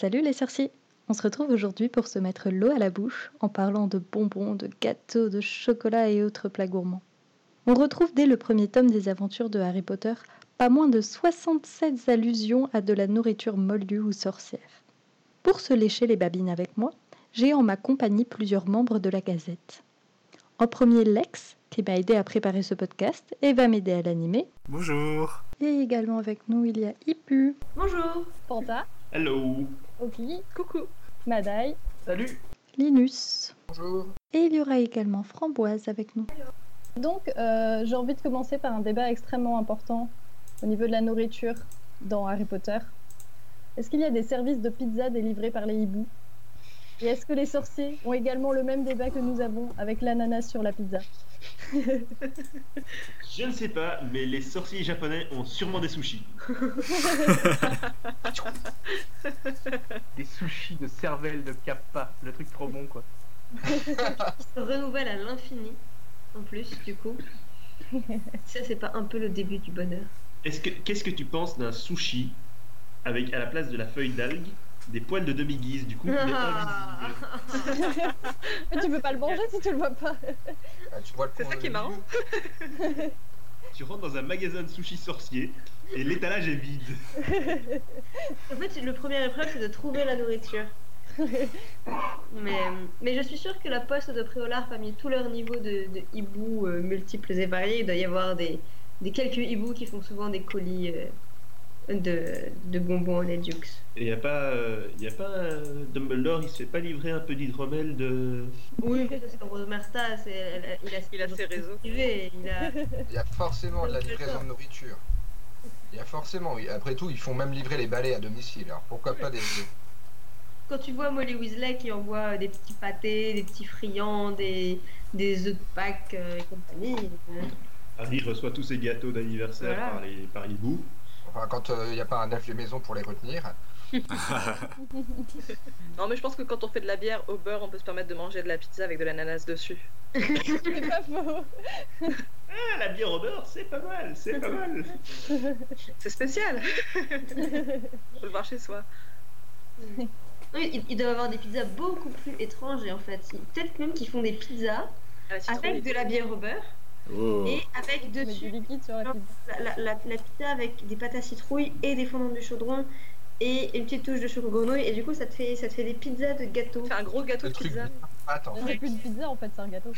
Salut les sorciers On se retrouve aujourd'hui pour se mettre l'eau à la bouche en parlant de bonbons, de gâteaux, de chocolat et autres plats gourmands. On retrouve dès le premier tome des aventures de Harry Potter pas moins de 67 allusions à de la nourriture moldue ou sorcière. Pour se lécher les babines avec moi, j'ai en ma compagnie plusieurs membres de la Gazette. En premier, Lex, qui m'a aidé à préparer ce podcast et va m'aider à l'animer. Bonjour. Et également avec nous, il y a Ipu, Bonjour. Panta, Hello. Oki, Coucou. Madaï, Salut. Linus. Bonjour. Et il y aura également Framboise avec nous. Donc, euh, j'ai envie de commencer par un débat extrêmement important au niveau de la nourriture dans Harry Potter. Est-ce qu'il y a des services de pizza délivrés par les hiboux? Et est-ce que les sorciers ont également le même débat que nous avons avec l'ananas sur la pizza Je ne sais pas, mais les sorciers japonais ont sûrement des sushis. des sushis de cervelle de kappa, le truc trop bon quoi. Qui se renouvelle à l'infini, en plus, du coup. Ça, c'est pas un peu le début du bonheur. Est-ce que qu'est-ce que tu penses d'un sushi avec à la place de la feuille d'algue des poils de demi-guise du coup il est Ah. invisible. Mais tu peux pas le manger si tu le vois pas. Ah, tu vois le C'est ça qui est marrant. Tu rentres dans un magasin de sushi sorcier et l'étalage est vide. En fait, le premier épreuve, c'est de trouver la nourriture. mais, mais je suis sûre que la poste de Préolard, parmi tous leurs niveaux de, de hiboux euh, multiples et variés, il doit y avoir des, des quelques hiboux qui font souvent des colis euh, de, de bonbons et Dukes. Et y a pas euh, y a pas euh, Dumbledore, il se fait pas livrer un peu d'hydromel de Oui, parce que Rosemerta, c'est- elle- elle- il a, Il a ses réseaux. il a... Il y a forcément de la livraison de nourriture. Il y a forcément, oui. après tout, ils font même livrer les balais à domicile. Alors pourquoi pas des. Quand tu vois Molly Weasley qui envoie des petits pâtés, des petits friands, des, des œufs de Pâques euh, et compagnie, euh, Harry reçoit tous ses gâteaux d'anniversaire Voilà. par les par hibou. Enfin, quand euh, il n'y a pas un elfe de maison pour les retenir. Non, mais je pense que quand on fait de la bière au beurre, on peut se permettre de manger de la pizza avec de l'ananas dessus. C'est pas faux. Ah la bière au beurre, c'est pas mal, c'est pas mal. C'est spécial Faut le voir chez soi. oui, ils, ils doivent avoir des pizzas beaucoup plus étranges et en fait, peut-être même qu'ils font des pizzas citrouille. avec de la bière au beurre Oh. et avec dessus liquide sur la pizza. la, la- la- la pizza avec des pâtes à citrouille et des fondants du chaudron et une petite touche de chocolat grenouille et du coup ça te fait ça te fait des pizzas de gâteau. Fait un gros gâteau Le de truc. pizza. Attends. C'est plus de pizza en fait, c'est un gâteau.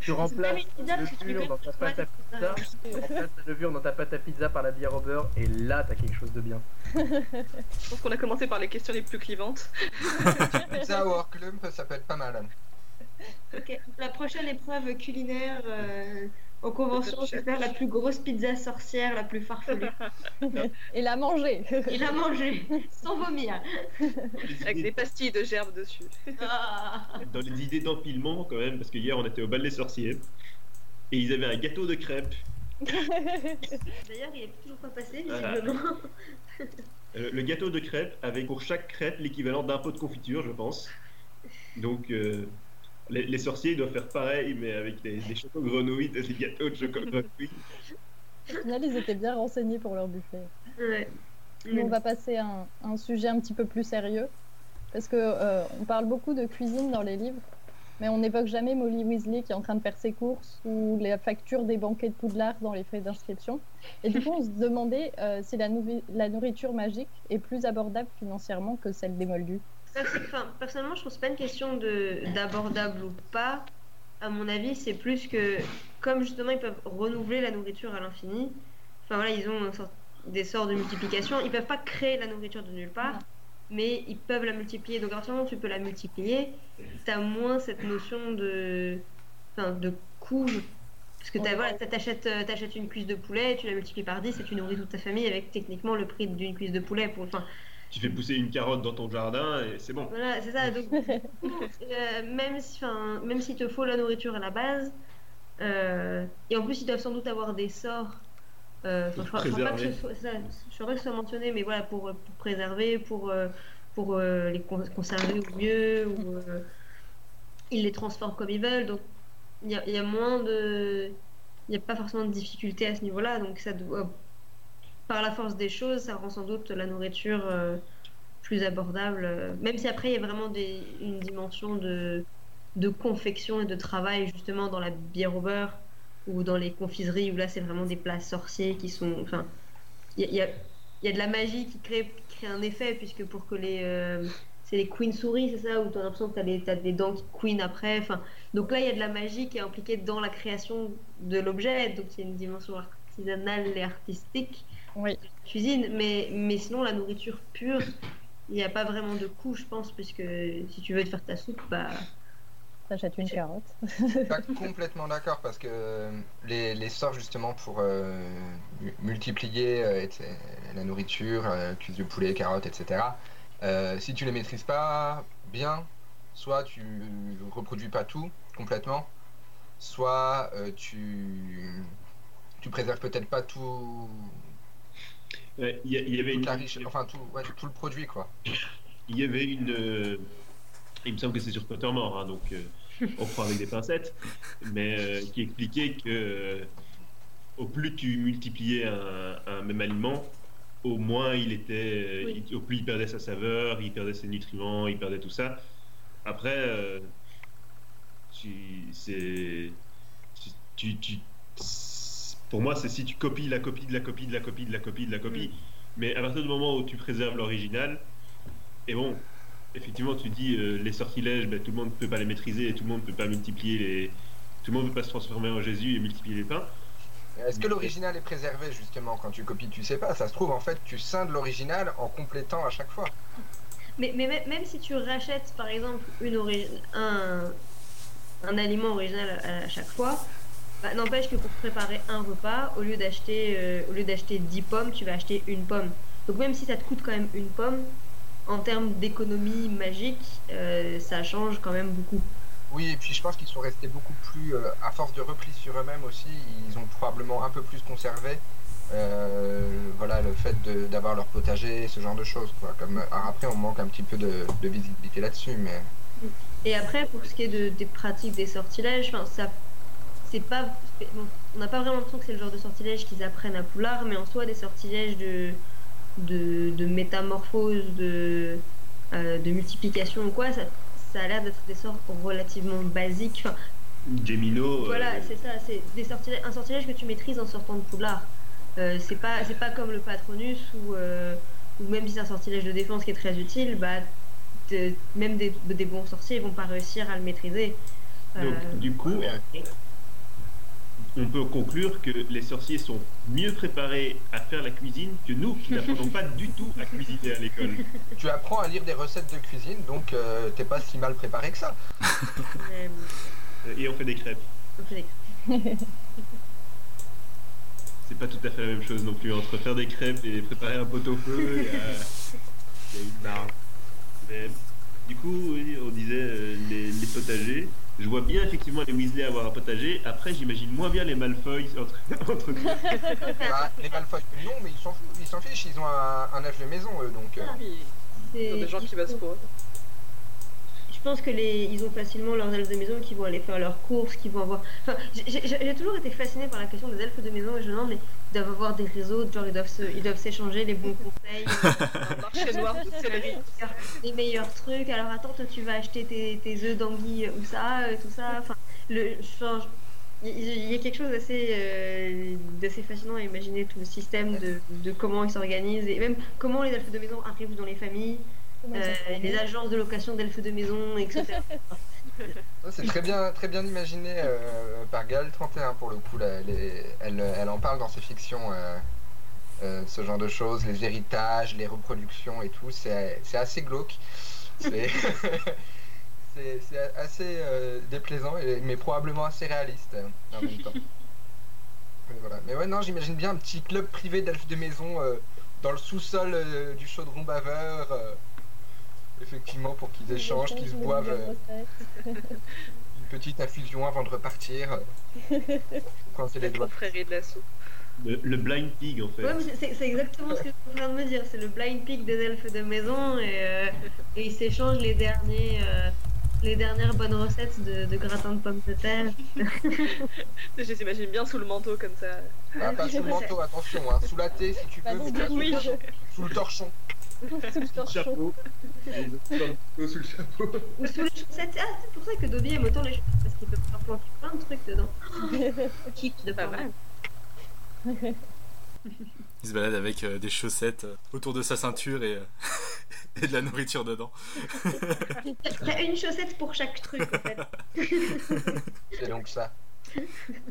Tu remplaces une pizza parce que tu levure dans ta pâte à pizza, tu remplaces la levure dans ta pâte à pizza par la bière au beurre et là t'as quelque chose de bien. Je pense qu'on a commencé par les questions les plus clivantes. Pizza au Horklump, ça peut être pas mal. Ok, La prochaine épreuve culinaire euh, en convention, c'est faire la plus grosse pizza sorcière, la plus farfelue. Et la manger. Et la manger sans vomir. Avec des pastilles de gerbes dessus. Ah. Dans les idées d'empilement quand même, parce que hier on était au bal des sorciers et ils avaient un gâteau de crêpes. D'ailleurs, il est toujours pas passé, Voilà. visiblement. Euh, le gâteau de crêpes avec pour chaque crêpe l'équivalent d'un pot de confiture, je pense. Donc euh, les, les sorciers doivent faire pareil, mais avec des, des chocos grenouilles, des gâteaux de chocolat grenouille. Au final, ils étaient bien renseignés pour leur buffet. Ouais. On va passer à un, un sujet un petit peu plus sérieux. Parce que euh, on parle beaucoup de cuisine dans les livres, mais on n'évoque jamais Molly Weasley qui est en train de faire ses courses ou les factures des banquets de Poudlard dans les frais d'inscription. Et du coup, on se demandait euh, si la, la nourriture magique est plus abordable financièrement que celle des Moldus. Personnellement, je pense pas une question d'abordable ou pas. À mon avis, c'est plus que comme justement ils peuvent renouveler la nourriture à l'infini. Enfin voilà, ils ont des sorts de multiplication. Ils peuvent pas créer la nourriture de nulle part, mais ils peuvent la multiplier. Donc à tu peux la multiplier, t'as moins cette notion de, enfin, de coût. Parce que Ouais. voilà, t'achètes, euh, t'achètes une cuisse de poulet, tu la multiplies par 10 et tu nourris toute ta famille avec techniquement le prix d'une cuisse de poulet. Pour, Tu fais pousser une carotte dans ton jardin et c'est bon. voilà, c'est ça. Donc, euh, même si, même s'il te faut la nourriture à la base, euh, et en plus ils doivent sans doute avoir des sorts. euh, je crois, je crois pas que ce soit, ça, je crois pas que ce soit mentionné, mais voilà, pour, pour préserver, pour, euh, pour euh, les con- conserver au mieux, ou euh, ils les transforment comme ils veulent. Donc il y y a moins de, il n'y a pas forcément de difficulté à ce niveau-là. Donc ça doit, par la force des choses, ça rend sans doute la nourriture euh, plus abordable. euh, Même si après, il y a vraiment une dimension de, confection et de travail, justement, dans la bière au beurre ou dans les confiseries, où là, c'est vraiment des plats sorciers qui sont. Enfin, il y a, de la magie qui crée, qui crée un effet, puisque pour que les. euh, c'est les queen souris, c'est ça Où tu as l'impression que tu as, des dents qui queen après. Enfin, donc là, il y a de la magie qui est impliquée dans la création de l'objet, donc il y a une dimension artisanale et artistique Oui. cuisine, mais, mais sinon la nourriture pure, il n'y a pas vraiment de coût, je pense, puisque si tu veux te faire ta soupe, bah T'achètes une carotte. Pas complètement d'accord parce que euh, les, les sorts justement pour euh, mu- multiplier euh, la nourriture, euh, cuisse de poulet, carottes, etc. euh, si tu les maîtrises pas bien, soit tu reproduis pas tout complètement, soit euh, tu tu préserves peut-être pas tout, Il y, avait une, la riche, enfin tout, ouais, tout le produit quoi. il y avait une, euh, il me semble que c'est sur Pottermore, hein, donc euh, on prend avec des pincettes, mais euh, qui expliquait que euh, au plus tu multipliais un, un même aliment, au moins il était, Oui. il- au plus il perdait sa saveur, il perdait ses nutriments, il perdait tout ça. Après, euh, tu, c'est, tu, tu- pour moi, c'est si tu copies la copie de la copie de la copie de la copie de la copie. Mais à partir du moment où tu préserves l'original, et bon, effectivement, tu dis euh, les sortilèges, ben, tout le monde ne peut pas les maîtriser et tout le monde ne peut pas multiplier les. Tout le monde ne peut pas se transformer en Jésus et multiplier les pains. Est-ce que l'original est préservé justement quand tu copies Tu sais pas, ça se trouve en fait tu scindes l'original en complétant à chaque fois. Mais, mais même- même si tu rachètes par exemple une un, un aliment original à, à chaque fois, bah, n'empêche que pour préparer un repas, au lieu d'acheter euh, au lieu d'acheter 10 pommes, tu vas acheter une pomme. Donc même si ça te coûte quand même une pomme, en termes d'économie magique, euh, ça change quand même beaucoup. Oui, et puis je pense qu'ils sont restés beaucoup plus, euh, à force de repli sur eux-mêmes aussi, ils ont probablement un peu plus conservé euh, voilà, le fait d'avoir leur potager, ce genre de choses. Quoi. Comme, alors après, on manque un petit peu de, de visibilité là-dessus, mais Et après, pour ce qui est de, des pratiques des sortilèges, ça, c'est pas, on n'a pas vraiment l'impression que c'est le genre de sortilège qu'ils apprennent à Poulard, mais en soi, des sortilèges de, de, de métamorphose, de, euh, de multiplication ou quoi, ça, ça a l'air d'être des sorts relativement basiques. Enfin, Gemino. euh, voilà, c'est ça, c'est des sortilèges, un sortilège que tu maîtrises en sortant de Poudlard. Euh, c'est pas, c'est pas comme le Patronus ou, euh, ou même si c'est un sortilège de défense qui est très utile, bah, même des, des bons sorciers vont pas réussir à le maîtriser. Donc, du coup, on peut conclure que les sorciers sont mieux préparés à faire la cuisine que nous qui n'apprenons pas du tout à cuisiner à l'école. tu apprends à lire des recettes de cuisine, donc euh, t'es pas si mal préparé que ça. Euh, Et on fait des crêpes. on fait des- C'est pas tout à fait la même chose non plus entre faire des crêpes et préparer un pot au feu. Il y a, il y a une marge. Mais, du coup, oui, on disait euh, les, les potagers. Je vois bien effectivement les Weasley avoir un potager. Après, j'imagine moins bien les Malfoy entre, entre nous. Bah, les Malfoy, non, mais ils s'en foutent, ils s'en fichent, ils ont un, un elfe de maison, eux, donc... euh, Puis, il y a c'est- des gens qui pour eux. Je pense que les, ils ont facilement leurs elfes de maison qui vont aller faire leurs courses, qui vont avoir. Enfin, j'ai- toujours été fascinée par la question des elfes de maison et je me demande, mais ils doivent avoir des réseaux, genre ils doivent se- ils doivent s'échanger les bons conseils, marché noir céleri. les meilleurs trucs. Alors attends, toi tu vas acheter tes, tes œufs d'anguille ou ça, euh, tout ça. Enfin, le, il y a quelque chose d'assez euh, fascinant à imaginer tout le système de, de comment ils s'organisent et même comment les elfes de maison arrivent dans les familles, Euh, les agences de location d'elfes de maison, etc. C'est très bien, très bien imaginé euh, par Gal 31 pour le coup. là. Elle, est- elle, elle en parle dans ses fictions, euh, euh, ce genre de choses, les héritages, les reproductions et tout. C'est c'est assez glauque. C'est assez euh, déplaisant, et- mais probablement assez réaliste euh, en même temps. Mais, voilà. mais ouais, non, j'imagine bien un petit club privé d'elfes de maison euh, dans le sous-sol euh, du chaudron baveur. Effectivement, pour qu'ils échangent, qu'ils se boivent. euh, une petite infusion avant de repartir. euh, Quand c'est les doigts. de la soupe. Le, le blind pig en fait. Ouais, mais c'est- exactement ce que je suis en train de me dire. C'est le blind pick des elfes de maison et, euh, et ils s'échangent les derniers, euh, les dernières bonnes recettes de, de gratin de pommes de terre. Je les imagine bien sous le manteau comme ça. Ah, pas sous le manteau, attention, hein. sous la thé si tu Bah, peux, donc, mais je- sous le torchon. Sous le torchon. Chapeau. Couteaux sous le chapeau. Ou sous les chaussettes. Ah, c'est pour ça que Dobby aime autant les chaussettes, parce qu'il peut faire planter plein de trucs dedans. Kit de Pas mal. Il se balade avec euh, des chaussettes euh, autour de sa ceinture et, euh, et de la nourriture dedans. T'as une chaussette pour chaque truc, en fait. C'est donc ça.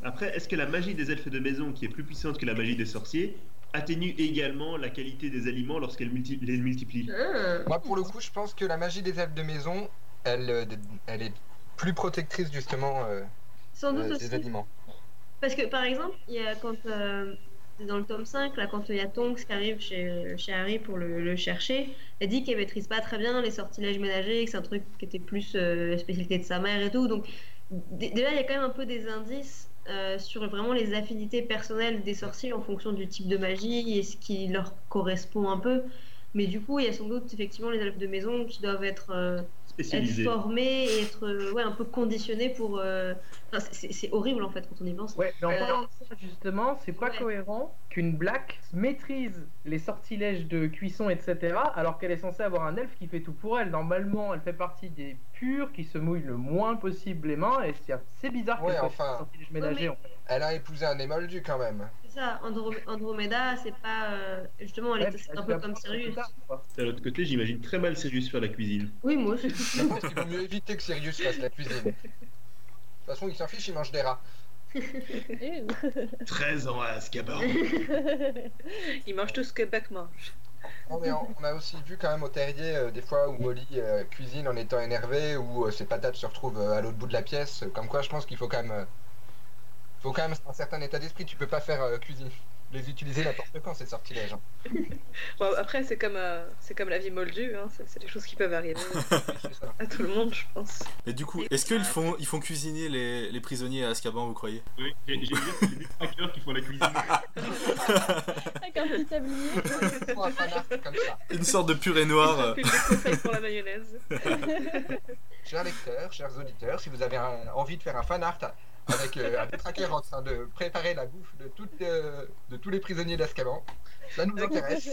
Après, est-ce que la magie des elfes de maison, qui est plus puissante que la magie des sorciers, atténue également la qualité des aliments lorsqu'elle multi- les multiplie Ah. Moi, pour le coup, je pense que la magie des elfes de maison, elle, euh, elle est plus protectrice justement euh, Sans doute euh, aussi. des aliments. Parce que par exemple, il y a quand euh, dans le tome 5, là, quand il y a Tonks qui arrive chez, chez Harry pour le, le chercher, elle dit qu'elle maîtrise pas très bien les sortilèges ménagers, que c'est un truc qui était plus euh, la spécialité de sa mère et tout. Donc déjà, il y a quand même un peu des indices euh, sur vraiment les affinités personnelles des sorciers en fonction du type de magie et ce qui leur correspond un peu. Mais du coup, il y a sans doute effectivement les elfes de maison qui doivent être euh, être formés et être euh, ouais, un peu conditionnés pour. Enfin, c'est- horrible en fait quand on y pense. Ouais, mais en Euh, parlant de ça, justement, c'est pas ouais. cohérent qu'une black maîtrise les sortilèges de cuisson, etc., alors qu'elle est censée avoir un elfe qui fait tout pour elle. Normalement, elle fait partie des purs qui se mouillent le moins possible les mains, et c'est assez bizarre Ouais, qu'elle enfin. des sortilèges ménagers. mais- en fait. Elle a épousé un émoldu quand même. C'est ça, Andro- Andromeda, c'est pas. euh, Justement, elle Ouais, est un peu comme Sirius. De l'autre côté, j'imagine très mal Sirius faire la cuisine. Oui, moi aussi. Je pense qu'il vaut mieux éviter que Sirius fasse la cuisine. De toute façon, il s'en fiche, il mange des rats. Et- 13 ans à Azkaban. Ils mangent tout ce que Buck mange. Non, mais on, on a aussi vu quand même au terrier euh, des fois où Molly euh, cuisine en étant énervée, où euh, ses patates se retrouvent euh, à l'autre bout de la pièce. Comme quoi, je pense qu'il faut quand même, euh, faut quand même un certain état d'esprit. Tu peux pas faire euh, cuisine, les utiliser n'importe quand ces sortilèges. hein. Bon, après, c'est comme, euh, c'est comme la vie moldue, hein. c'est, des choses qui peuvent arriver à tout le monde, je pense. Mais du coup, est-ce qu'ils font, ils font cuisiner les, les prisonniers à Azkaban, vous croyez? Oui, j'ai vu des hackers qui font la cuisine. Avec un petit tablier. Ils font un fanart comme ça. Une sorte de purée noire. conseils pour la mayonnaise. Chers lecteurs, chers auditeurs, si vous avez un- envie de faire un fanart avec euh, un détraqueur en train de préparer la bouffe de, toutes, euh, de tous les prisonniers d'Azkaban, ça nous intéresse.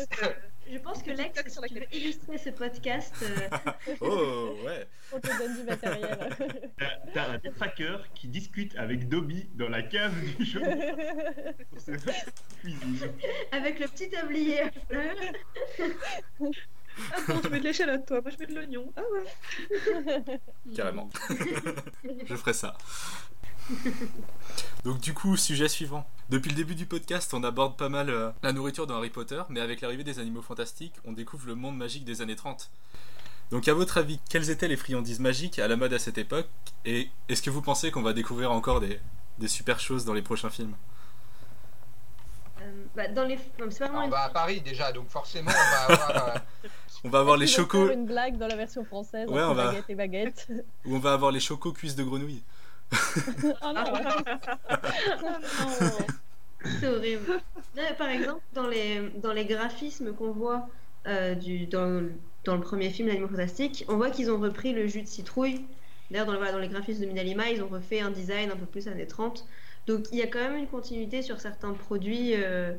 Je pense que Lex, si tu veux illustrer ce podcast, euh, Oh, ouais. On te donne du matériel. T'as- un détraqueur qui discute avec Dobby dans la cave du jeu avec le petit tablier à fleurs. Attends, tu mets de l'échalote, toi, moi je mets de l'oignon. Ah ouais. Carrément. Je ferai ça. Donc du coup, sujet suivant. Depuis le début du podcast, on aborde pas mal euh, la nourriture dans Harry Potter, mais avec l'arrivée des animaux fantastiques, on découvre le monde magique des années 30. Donc à votre avis, quelles étaient les friandises magiques à la mode à cette époque Et est-ce que vous pensez qu'on va découvrir encore des, des super choses dans les prochains films? Euh, bah, dans les. non, c'est pas vraiment On va à Paris déjà, donc forcément on va avoir. euh, On va avoir les chocos, faire une blague dans la version française Ouais, entre on va- baguette et baguette. ou on va avoir les chocos cuisses de grenouille. Ah non, C'est horrible. Non, mais par exemple, dans les, dans les graphismes qu'on voit euh, dans, dans le premier film, L'Animal Fantastique, on voit qu'ils ont repris le jus de citrouille. D'ailleurs, dans, les graphismes de Minalima, ils ont refait un design un peu plus années 30. Donc, il y a quand même une continuité sur certains produits euh,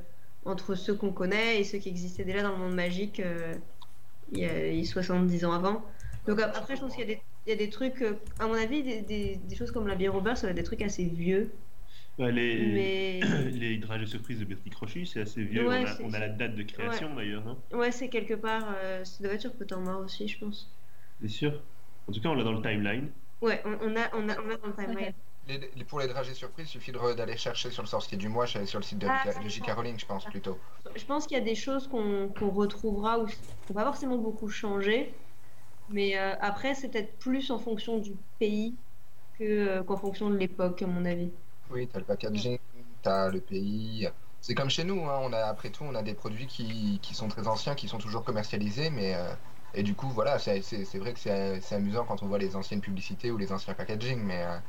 entre ceux qu'on connaît et ceux qui existaient déjà dans le monde magique euh, il, y a, il y a 70 ans avant. Donc, ap- après, je pense qu'il y a des, y a des trucs, euh, à mon avis, des, des, des choses comme la bière au beurre, ça va être des trucs assez vieux. Ouais, les, Mais. les drages de surprise de Bertie Crochy, c'est assez vieux. Ouais, on, a, c'est- on a la date de création d'ailleurs, non Ouais, c'est quelque part. Euh, ça doit être sur Pottermore aussi, je pense. C'est sûr. En tout cas, on l'a dans le timeline. Ouais, on, on a, on, a, on a dans le timeline. les- les- pour les dragées surprises, il suffit de d'aller chercher sur le sorcier du mois, sur sur le site de, Ah, de J.K. Rowling, je pense plutôt. Je pense qu'il y a des choses qu'on qu'on retrouvera ou qui n'ont pas forcément beaucoup changé. Mais euh, après, c'est peut-être plus en fonction du pays que, euh, qu'en fonction de l'époque, à mon avis. Oui, t'as le packaging, t'as le pays. C'est comme chez nous, hein, on a, après tout, on a des produits qui, qui sont très anciens, qui sont toujours commercialisés, mais euh, et du coup, voilà, c'est c'est- c'est vrai que c'est c'est amusant quand on voit les anciennes publicités ou les anciens packaging, mais euh,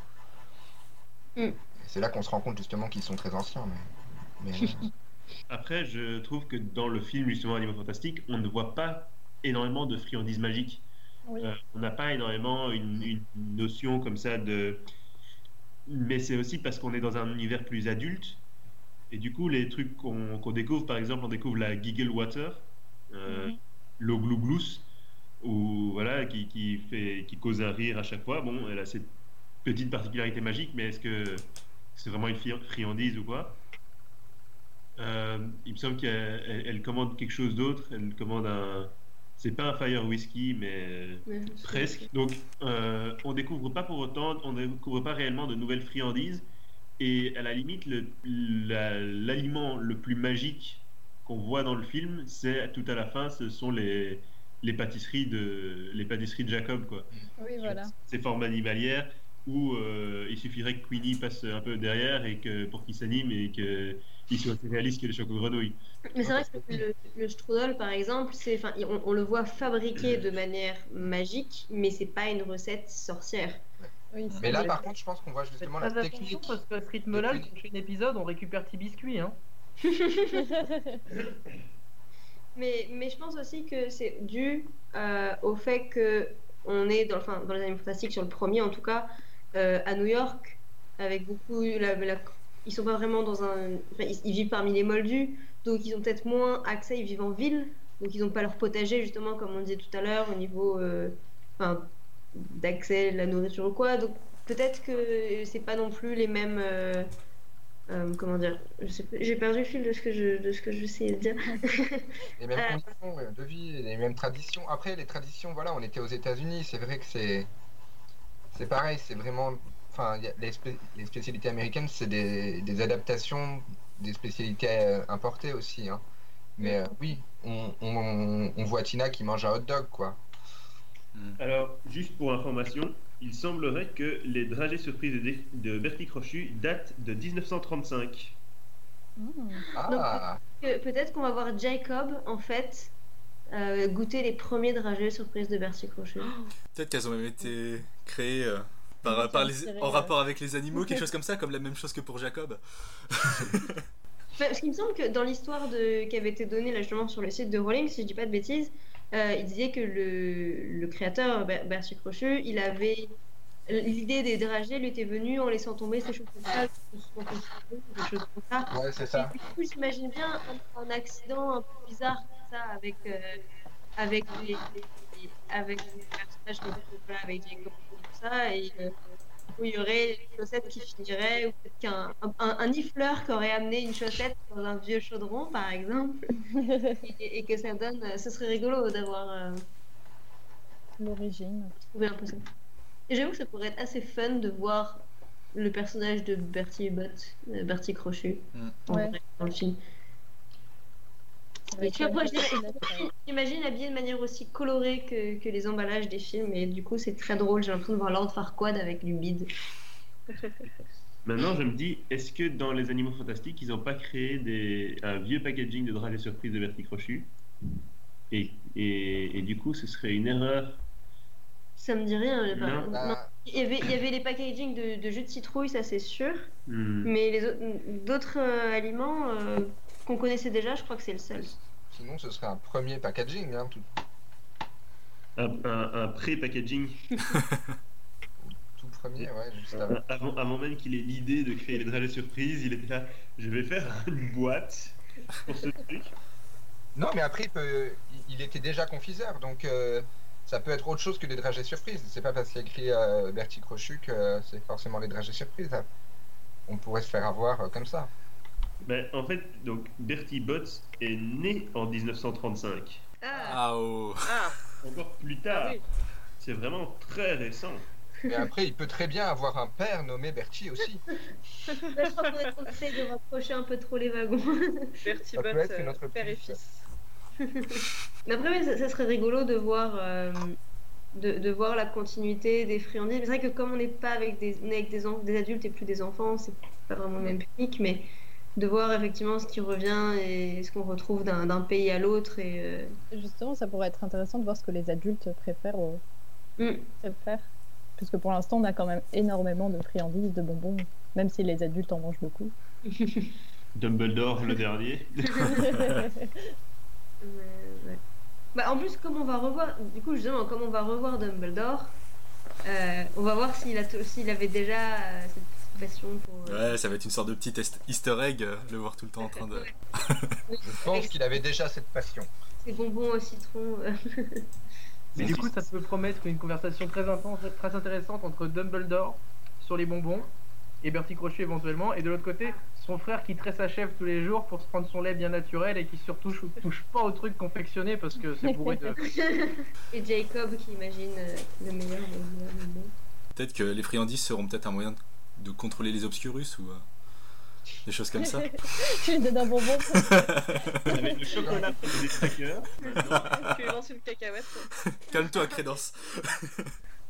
Mm. c'est là qu'on se rend compte justement qu'ils sont très anciens. Mais, mais, euh, Après, je trouve que dans le film, justement, Animaux Fantastiques, on ne voit pas énormément de friandises magiques. Oui. Euh, on n'a pas énormément une, une notion comme ça de. Mais c'est aussi parce qu'on est dans un univers plus adulte. Et du coup, les trucs qu'on découvre, par exemple, on découvre la Giggle Water. Euh, l'eau glouglous, ou voilà, qui, qui, fait, qui cause un rire à chaque fois. Bon, elle a cette petite particularité magique, mais est-ce que c'est vraiment une fri- friandise ou quoi? Euh, Il me semble qu'elle elle- elle commande quelque chose d'autre. Elle commande un. C'est pas un fire whisky, mais presque. Donc, euh, on découvre pas pour autant, on découvre pas réellement de nouvelles friandises. Et à la limite, le- la- l'aliment le plus magique qu'on voit dans le film, c'est tout à la fin, ce sont les, les pâtisseries de les pâtisseries de Jacob, quoi. Oui, voilà. Ces formes animalières où euh, il suffirait que Queenie passe un peu derrière et que pour qu'il s'anime et qu'il soit aussi réaliste que les choco-grenouilles. Mais c'est vrai que le, le strudel, par exemple, c'est, enfin, on, on le voit fabriqué de manière magique, mais c'est pas une recette sorcière. Oui, Mais là, par contre, je pense qu'on voit justement la attention technique. parce qu'à ce rythme-là, le prochain épisode, on récupère petit biscuit. Hein. Mais, mais je pense aussi que c'est dû euh, au fait que on est dans, enfin, dans les animaux fantastiques, sur le premier en tout cas, euh, à New York, avec beaucoup. La, la- ils sont pas vraiment dans un. enfin, ils, ils vivent parmi les moldus, donc ils ont peut-être moins accès, ils vivent en ville, donc ils n'ont pas leur potager, justement, comme on disait tout à l'heure, au niveau euh, enfin, d'accès, à la nourriture ou quoi. Donc peut-être que c'est pas non plus les mêmes. euh, euh, comment dire J'ai perdu le fil de ce que je, de ce que j'essayais de dire. Les mêmes conditions de vie, les mêmes traditions. Après, les traditions, voilà, on était aux États-Unis, c'est vrai que c'est. C'est pareil, c'est vraiment. Enfin, les, spé- les spécialités américaines, c'est des, des adaptations des spécialités euh, importées aussi. hein. Mais euh, oui, on, on- on voit Tina qui mange un hot dog, quoi. Alors, juste pour information, il semblerait que les dragées surprises de, de Bertie Crochu datent de 1935. Mmh. Ah, Peut-être qu'on va voir Jacob, en fait, euh, goûter les premiers dragées surprises de Bertie Crochet. Peut-être qu'elles ont même été créées euh, par, les- en rapport avec les animaux, quelque chose comme ça, comme la même chose que pour Jacob. Enfin, Parce qu'il me semble que dans l'histoire de... qui avait été donnée là, justement sur le site de Rowling, si je dis pas de bêtises, euh, il disait que le, le créateur, Ber- Bertie Crochu, il avait. L'idée des dragées lui était venue en laissant tomber ses chaussures sales, son costume, des choses comme ça. ouais, c'est ça. Et du coup, j'imagine bien un, un accident un peu bizarre comme ça avec, euh, avec, les, les- avec les personnages comme voilà, avec Jacob ça. Et euh, où il y aurait une chaussette qui finirait, ou peut-être qu'un un, nifleur qui aurait amené une chaussette dans un vieux chaudron, par exemple. et, et que ça donne. Ce serait rigolo d'avoir euh, L'origine. trouvé un peu ça. Et j'avoue que ça pourrait être assez fun de voir le personnage de Bertie Bott, euh, Bertie Crochu, Mm. en Ouais. vrai, dans le film. Avec tu vois, moi, J'imagine habillé de manière aussi colorée que, que les emballages des films, et du coup, c'est très drôle. J'ai l'impression de voir Lord Farquaad avec du bide. Maintenant, je me dis, est-ce que dans les animaux fantastiques, ils n'ont pas créé des, un vieux packaging de dragées surprises de Bertie Crochu et, et, et du coup, ce serait une erreur. Ça me dit rien. Bah, Il, y avait, il y avait les packaging de, de jus de citrouille, ça c'est sûr. Hmm. Mais les d'autres euh, aliments euh, qu'on connaissait déjà, je crois que c'est le seul. Sinon, ce serait un premier packaging. Hein, tout, Un, un- un pré-packaging tout premier, ouais, juste avant. avant, avant même qu'il ait l'idée de créer les dragées surprises, il était là. Je vais faire une boîte pour ce truc. Non, mais après, il, peut- il- était déjà confiseur, donc euh, ça peut être autre chose que les dragées surprises. C'est pas parce qu'il y a écrit euh, Bertie Crochu que c'est forcément les dragées surprises. On pourrait se faire avoir euh, comme ça. Ben, en fait, donc Bertie Botts est né en 1935. Ah, Ah oh. Ah, Encore plus tard. Ah oui. C'est vraiment très récent. Mais après, il peut très bien avoir un père nommé Bertie aussi. Je crois qu'on essaye de rapprocher un peu trop les wagons. Bertie Ça peut Bott, être une euh, père et fils. Mais après, ça, ça serait rigolo de voir, euh, de, de voir la continuité des friandises. C'est vrai que comme on n'est pas avec des, on est avec des adultes et plus des enfants, c'est pas vraiment le même public, mais de voir effectivement ce qui revient et ce qu'on retrouve d'un d'un pays à l'autre. Et, euh, Justement, ça pourrait être intéressant de voir ce que les adultes préfèrent, au- Mm. préfèrent. Parce que pour l'instant, on a quand même énormément de friandises, de bonbons, même si les adultes en mangent beaucoup. Dumbledore, le dernier. Ouais, ouais. Bah, en plus, comme on va revoir, du coup, justement, comme on va revoir Dumbledore, euh, on va voir s'il a s'il avait déjà euh, cette passion pour. euh, Ouais, ça va être une sorte de petit est- easter egg, euh, le voir tout le temps en train de. Je pense qu'il avait déjà cette passion. Ces bonbons au citron. euh. Mais du coup, ça peut promettre une conversation très intense, très intéressante entre Dumbledore sur les bonbons et Bertie Crochet éventuellement, et de l'autre côté, son frère qui tresse sa chèvre tous les jours pour se prendre son lait bien naturel et qui surtout touche, touche pas aux trucs confectionnés parce que c'est bourré de. Et Jacob qui imagine le meilleur des meilleurs bonbons. Peut-être que les friandises seront peut-être un moyen de- de contrôler les obscurus ou euh, des choses comme ça. Tu lui donnes un bonbon. Avec le chocolat pour des trackers. Tu lui lances une cacahuète. Calme-toi, Crédence.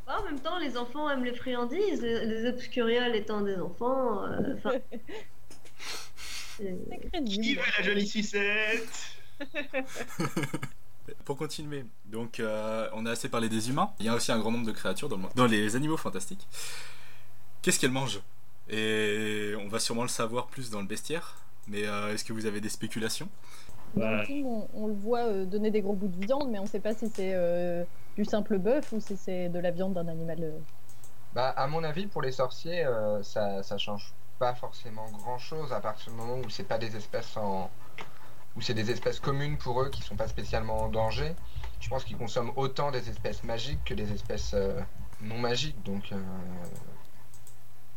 Ah, en même temps, les enfants aiment les friandises, les, les obscurioles étant des enfants. euh, C'est Qui veut la jolie sucette? Pour continuer, donc euh, on a assez parlé des humains. Il y a aussi un grand nombre de créatures dans, le dans les animaux fantastiques. Qu'est-ce qu'elles mangent Et on va sûrement le savoir plus dans le bestiaire. Mais euh, est-ce que vous avez des spéculations? Bah. on, on le voit euh, donner des gros bouts de viande, mais on sait pas si c'est euh, du simple bœuf ou si c'est de la viande d'un animal. euh. Bah, à mon avis, pour les sorciers, euh, ça, ça change pas forcément grand chose à partir du moment où c'est pas des espèces en. où c'est des espèces communes pour eux qui sont pas spécialement en danger. Je pense qu'ils consomment autant des espèces magiques que des espèces euh, non magiques. Donc. Euh...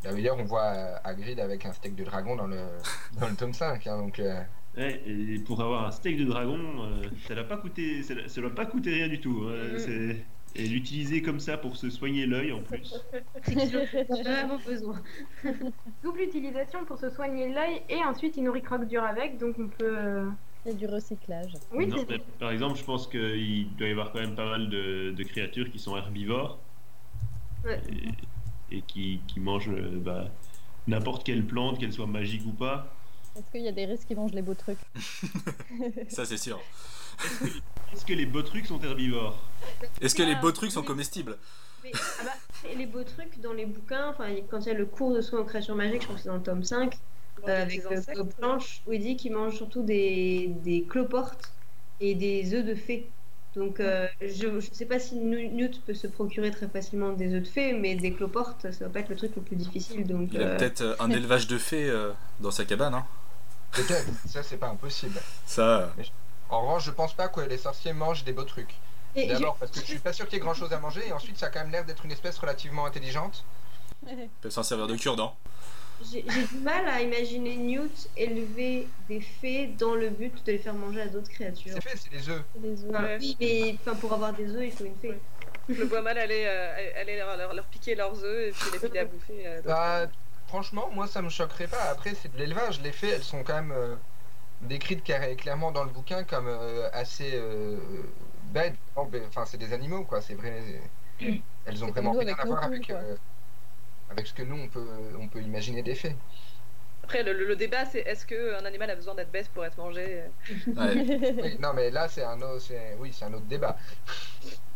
D'ailleurs, on voit euh, Hagrid avec un steak de dragon dans le, dans le tome 5. hein, donc, euh, Ouais, et pour avoir un steak de dragon, euh, ça n'a pas coûté, ça, ça doit pas coûter rien du tout. hein, Mhm. c'est- Et l'utiliser comme ça pour se soigner l'œil en plus. J'ai vraiment besoin. Double utilisation pour se soigner l'œil et ensuite il nourrit croque dur avec, donc on peut. Il y a du recyclage. Oui, Non, c'est mais par exemple, je pense qu'il doit y avoir quand même pas mal de, de créatures qui sont herbivores Ouais. et, et qui, qui mangent euh, bah, n'importe quelle plante, qu'elle soit magique ou pas. Est-ce qu'il y a des risques qui mangent les beaux trucs Ça, c'est sûr. Est-ce que les beaux trucs sont herbivores? Est-ce que les beaux trucs sont comestibles? Mais, ah bah, les beaux trucs dans les bouquins, enfin, quand il y a le cours de soins aux créatures magiques, je crois que c'est dans le tome 5, Dans euh, avec le. Bob Blanche, où il dit qu'il mange surtout des, des cloportes et des œufs de fée. Donc, euh, je ne sais pas si Newt peut se procurer très facilement des œufs de fée, mais des cloportes, ça va pas être le truc le plus difficile. Donc, Il a euh, peut-être euh, un élevage de fées euh, dans sa cabane. Hein. peut-être, ça c'est pas impossible. Ça, En revanche, je pense pas que les sorciers mangent des beaux trucs. D'abord parce que je suis pas sûr qu'il y ait grand chose à manger, et ensuite ça a quand même l'air d'être une espèce relativement intelligente. peuvent s'en servir de cure-dent. J'ai du mal à imaginer Newt élever des fées dans le but de les faire manger à d'autres créatures. C'est fait, c'est des œufs. Les œufs. Ouais. Oui, mais enfin, pour avoir des œufs, il faut une fée. Je le vois mal aller, euh, aller leur, leur- leur piquer leurs œufs et puis les filer à bouffer. euh, d'autres. Bah, franchement, moi ça me choquerait pas. Après, c'est de l'élevage. Les fées, elles sont quand même euh, décrites carré- clairement dans le bouquin comme euh, assez euh, bêtes. Enfin, c'est des animaux, quoi. C'est vrai. Elles ont vraiment rien à voir avec. Euh, avec ce que nous on peut, on peut imaginer. Après, le, débat, c'est est-ce qu'un animal a besoin d'être bête pour être mangé Ouais. Oui, non, mais là, c'est un autre, oui, c'est un autre débat.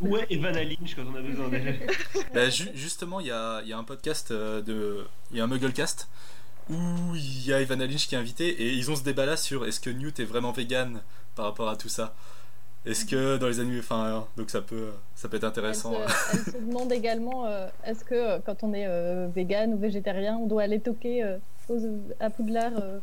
Où est Evan Lynch quand on a besoin d'elle Bah, ju- justement, il y a, il y a un podcast euh, de. Il y a un Mugglecast où il y a Evan Lynch qui est invité et ils ont ce débat là sur est-ce que Newt est vraiment vegan par rapport à tout ça Est-ce que dans les animaux. Enfin, donc ça peut, ça peut être Elle intéressant. se, elle se demande également euh, est-ce que euh, quand on est euh, vegan ou végétarien, on doit aller toquer euh, aux- à Poudlard euh,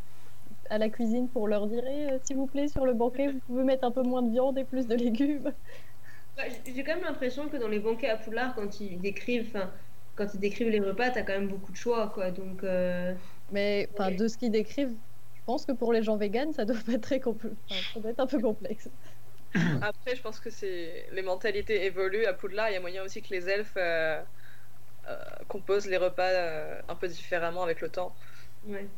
à la cuisine pour leur dire Eh, euh, s'il vous plaît, sur le banquet, vous pouvez mettre un peu moins de viande et plus de légumes. J'ai quand même l'impression que dans les banquets à Poudlard, quand ils décrivent, enfin, quand ils décrivent les repas, t'as quand même beaucoup de choix, quoi. Donc, euh, Mais enfin, Ouais. de ce qu'ils décrivent, je pense que pour les gens véganes, ça doit pas être très compl- enfin, ça doit être un peu complexe. Après, je pense que c'est les mentalités évoluent. À Poudlard, il y a moyen aussi que les elfes euh, euh, composent les repas euh, un peu différemment avec le temps. ouais.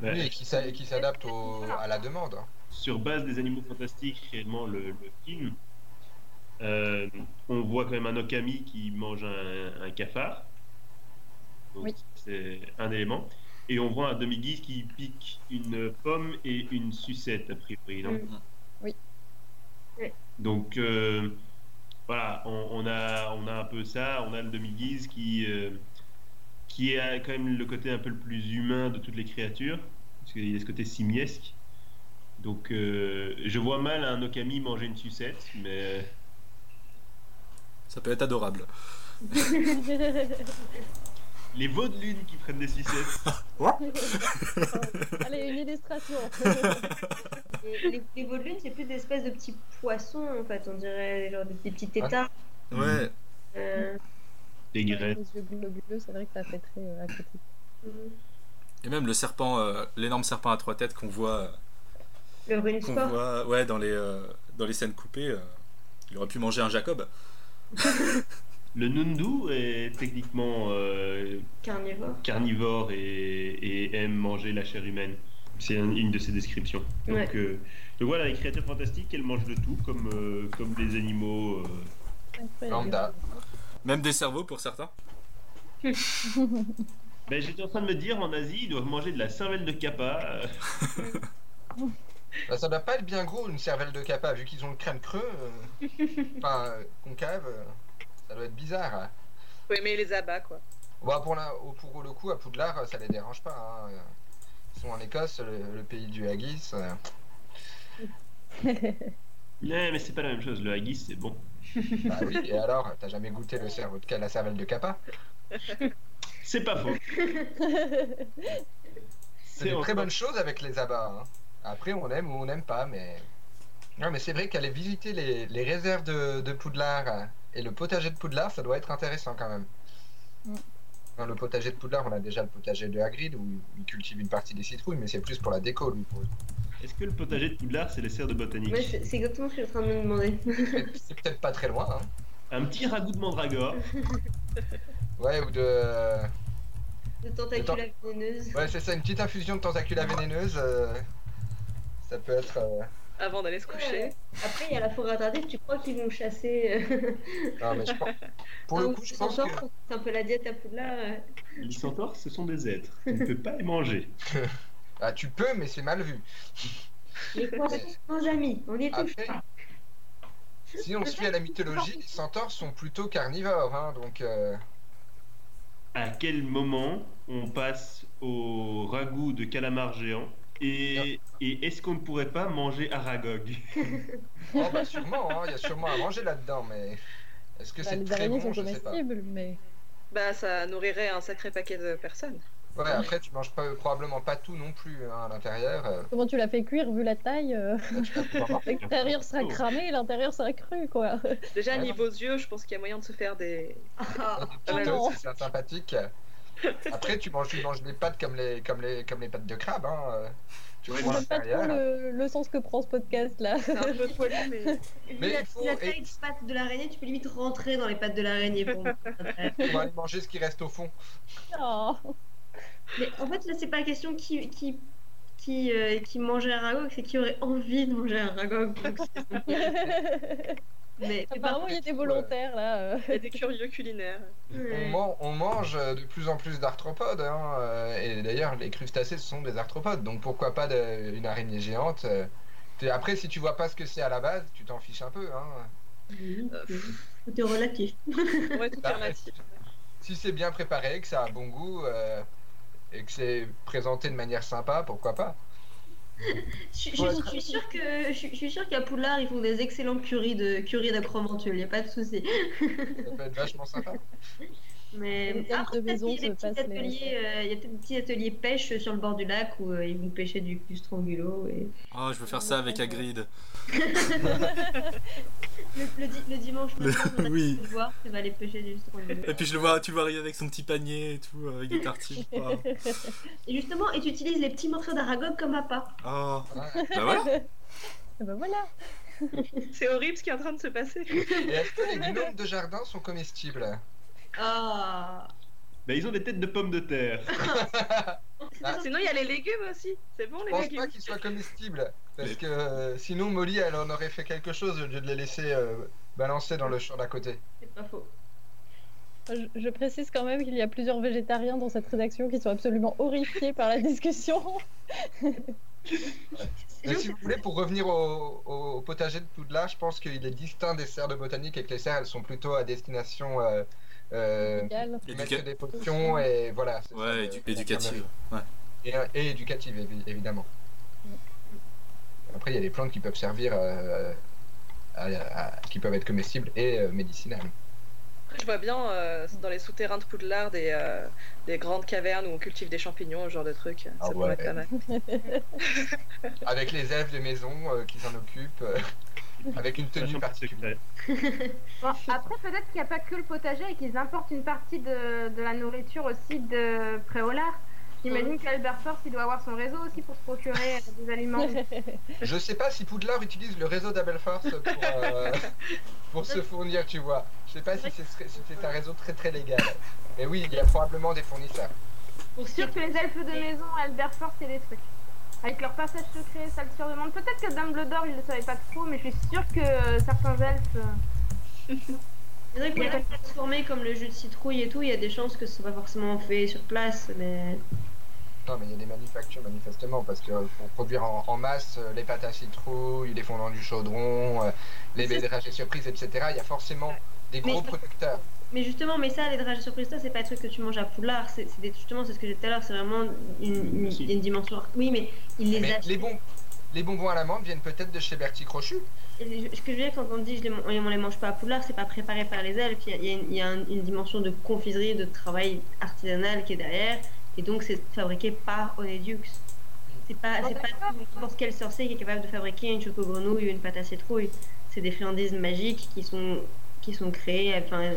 Ouais, Oui, et qui s'a- et qui s'adapte au- à la demande. Sur base des animaux fantastiques, réellement, le, le film, euh, on voit quand même un Okami qui mange un, un cafard. Donc, Oui. c'est un élément. Et on voit un demi-guise qui pique une pomme et une sucette, a priori. Non? Mm. Oui. Donc, euh, voilà, on, on a, on a un peu ça. On a le demi-guise qui, euh, qui a quand même le côté un peu le plus humain de toutes les créatures, parce qu'il y a ce côté simiesque. Donc, euh, je vois mal un Okami manger une sucette, mais Ça peut être adorable. Les veaux de lune qui prennent des sucettes. Allez, une illustration. Et les, les veaux de lune, c'est plus des espèces de petits poissons, en fait, on dirait, genre des, des petits tétards. Ouais, Euh, Des Les yeux globuleux, c'est vrai que ça fait très euh, aquatique. mhm. et même le serpent, euh, l'énorme serpent à trois têtes qu'on voit, le qu'on voit ouais, dans, les, euh, dans les scènes coupées. euh, il aurait pu manger un Jacob. Le Nundu est techniquement euh, Carnivore. carnivore et, et aime manger la chair humaine. C'est un- une de ses descriptions. Donc, Ouais. euh, donc voilà, les créatures fantastiques, elles mangent de tout, comme, euh, comme les animaux. euh. Lambda. Même des cerveaux pour certains. Ben, J'étais en train de me dire, en Asie, ils doivent manger de la cervelle de kappa. Bah, ça doit pas être bien gros une cervelle de capa, vu qu'ils ont le crâne creux, euh, enfin euh, concave, euh, ça doit être bizarre. hein. Faut aimer les abats, quoi. Bah, pour, la, pour le coup, à Poudlard, ça les dérange pas. hein. Ils sont en Écosse, le, le pays du haggis. euh. Ouais, mais c'est pas la même chose. Le haggis, c'est bon. Bah oui, et alors, t'as jamais goûté le cerveau de la cervelle de capa C'est pas faux. C'est une très bonne chose avec les abats. hein. Après, on aime ou on n'aime pas, mais. Non, mais c'est vrai qu'aller visiter les, les réserves de, de Poudlard euh, et le potager de Poudlard, ça doit être intéressant quand même. Mm. Dans le potager de Poudlard, on a déjà le potager de Hagrid où il cultive une partie des citrouilles, mais c'est plus pour la déco, lui. pour- Est-ce que le potager de Poudlard, c'est les serres de botanique Ouais, c'est exactement ce que je suis en train de me demander. C'est peut-être pas très loin, hein. Un petit ragoût de mandragore. Ouais, ou de. De tentacula vénéneuse. Ouais, c'est ça, une petite infusion de tentacula vénéneuse. euh, Ça peut être. euh, Avant d'aller se coucher. Ouais. Après, il y a la forêt interdite, tu crois qu'ils vont chasser. euh, Non, mais je pense. Pour le coup, je pense que. C'est un peu la diète à Poudlard. euh. Les centaures, ce sont des êtres. Tu ne peux pas les manger. Ah, tu peux, mais c'est mal vu. Les poissons, nos amis, on y touche Après, pas. si on se fie à la mythologie, les centaures sont plutôt carnivores, hein, donc. euh, À quel moment on passe au ragoût de calamar géant et, et est-ce qu'on ne pourrait pas manger Aragog? Oh, bah sûrement, hein, il y a sûrement à manger là-dedans, mais. Est-ce que Bah, c'est les très bon sont Je sais pas. mais Bah, ça nourrirait un sacré paquet de personnes. Ouais, après, tu manges pas, probablement pas tout non plus hein, à l'intérieur. euh, comment tu l'as fait cuire vu la taille euh? L'extérieur sera cramé, l'intérieur sera cru, quoi. Déjà, Ouais, non. niveau yeux, je pense qu'il y a moyen de se faire des. Ah, Des petites non. toasts, c'est sympathique. Après, tu manges, tu manges les pâtes comme les, comme les, comme les pâtes de crabe. Hein. euh, Tu Je pas trop le, le sens que prend ce podcast là. C'est un peu poilu, mais. Mais la, faut- taille de pattes de l'araignée, tu peux limite rentrer dans les pattes de l'araignée. Pour... On va aller manger ce qui reste au fond. Oh. Mais en fait, là, c'est pas la question qui, qui, qui, euh, qui mangeait un ragoût, c'est qui aurait envie de manger un ragoût. Mais, mais par Apparemment, il y a des volontaires là. euh. Il y a des curieux culinaires. On, ouais. man- on mange euh, de plus en plus d'arthropodes. hein, euh, et d'ailleurs, les crustacés, ce sont des arthropodes. Donc pourquoi pas de- une araignée géante Après, si tu vois pas ce que c'est à la base, tu t'en fiches un peu. Hein. Euh, oui. Tout est relatif. Ouais, tout est Bah, relatif. Si c'est bien préparé, que ça a bon goût euh, et que c'est présenté de manière sympa, pourquoi pas Je, suis sûre que je, je suis sûre qu'à Poudlard ils font des excellents currys de curry d'acromantul, y a pas de souci. Ça peut être vachement sympa. Mais Une carte après, de peut-être maison qu'il y a des se petits passe les ateliers, euh, il y a peut-être des petits ateliers pêche sur le bord du lac où euh, ils vont pêcher du, du strangulo et Oh, je veux faire ça avec Hagrid. le, le di- le dimanche matin, oui. tu vas aller pêcher du strangulo. Et puis je le vois, tu le vois arriver avec son petit panier et tout, avec des tartines. Et justement, et tu utilises les petits morceaux d'aragogue comme appât. Oh. Bah voilà. Ben voilà. C'est horrible ce qui est en train de se passer. Et est-ce que les gnomes de jardin sont comestibles? Ah. Ben, ils ont des têtes de pommes de terre. Ah. Sinon, il y a les légumes aussi. C'est bon, Je les pense légumes. pas qu'ils soient comestibles. Parce que euh, sinon, Molly, elle en aurait fait quelque chose au lieu de les laisser euh, balancer dans le champ d'à côté. C'est pas faux. Je, je précise quand même qu'il y a plusieurs végétariens dans cette rédaction qui sont absolument horrifiés par la discussion. Mais si vous voulez, pour revenir au, au- au potager de Poudlard, je pense qu'il est distinct des serres de botanique et que les serres, elles sont plutôt à destination euh, euh, mettre Éduca- des potions et voilà. Ouais, édu- éducative. Ouais. Et, et éducative, évi- évidemment. Après, il y a des plantes qui peuvent servir, euh, à- à- qui peuvent être comestibles et euh, Je vois bien euh, dans les souterrains de Poudlard des, euh, des grandes cavernes où on cultive des champignons, ce genre de truc. Ah ça pourrait ouais. être pas mal. Avec les elfes de maison euh, qui s'en occupent, euh, avec une tenue particulière. Bon, après, peut-être qu'il n'y a pas que le potager et qu'ils importent une partie de, de la nourriture aussi de Préolard. J'imagine qu'Albert Force, il doit avoir son réseau aussi pour se procurer euh, des aliments. Je sais pas si Poudlard utilise le réseau d'Abelforce pour, euh, pour se fournir, tu vois. Je sais pas si c'est si un réseau très très légal. Mais oui, il y a probablement des fournisseurs. Pour sûr que les elfes de maison, Albert Force, c'est des trucs. Avec leur passage secret, ça le surdemande. Peut-être que Dumbledore, il le savait pas trop, mais je suis sûre que euh, certains elfes. C'est vrai que pour les transformer comme le jus de citrouille et tout, il y a des chances que ce soit pas forcément fait sur place, mais Non, mais il y a des manufactures manifestement, parce que pour produire en, en masse euh, les pâtes à citrouille, les fondants du chaudron, euh, les C'est- dragées surprises, etc., il y a forcément des gros Mais- producteurs. Mais justement, mais ça, les dragées surprises, ça, c'est pas un truc que tu manges à Poudlard. C'est des- justement, c'est ce que j'ai dit tout à l'heure, c'est vraiment une, il dimension. Oui, mais ils les Mais les, les bonbons à l'amande viennent peut-être de chez Bertie Crochu. Et les- Ce que je veux dire quand on dit je les, on les mange pas à Poudlard, c'est pas préparé par les elfes. Il y a, il y a une, il y a un- une dimension de confiserie, de travail artisanal qui est derrière. Et donc, c'est fabriqué par Onedux. C'est pas, c'est pas n'importe quel sorcier qui est capable de fabriquer une choco-grenouille ou une pâte à citrouille. C'est des friandises magiques qui sont, qui sont créées. Enfin,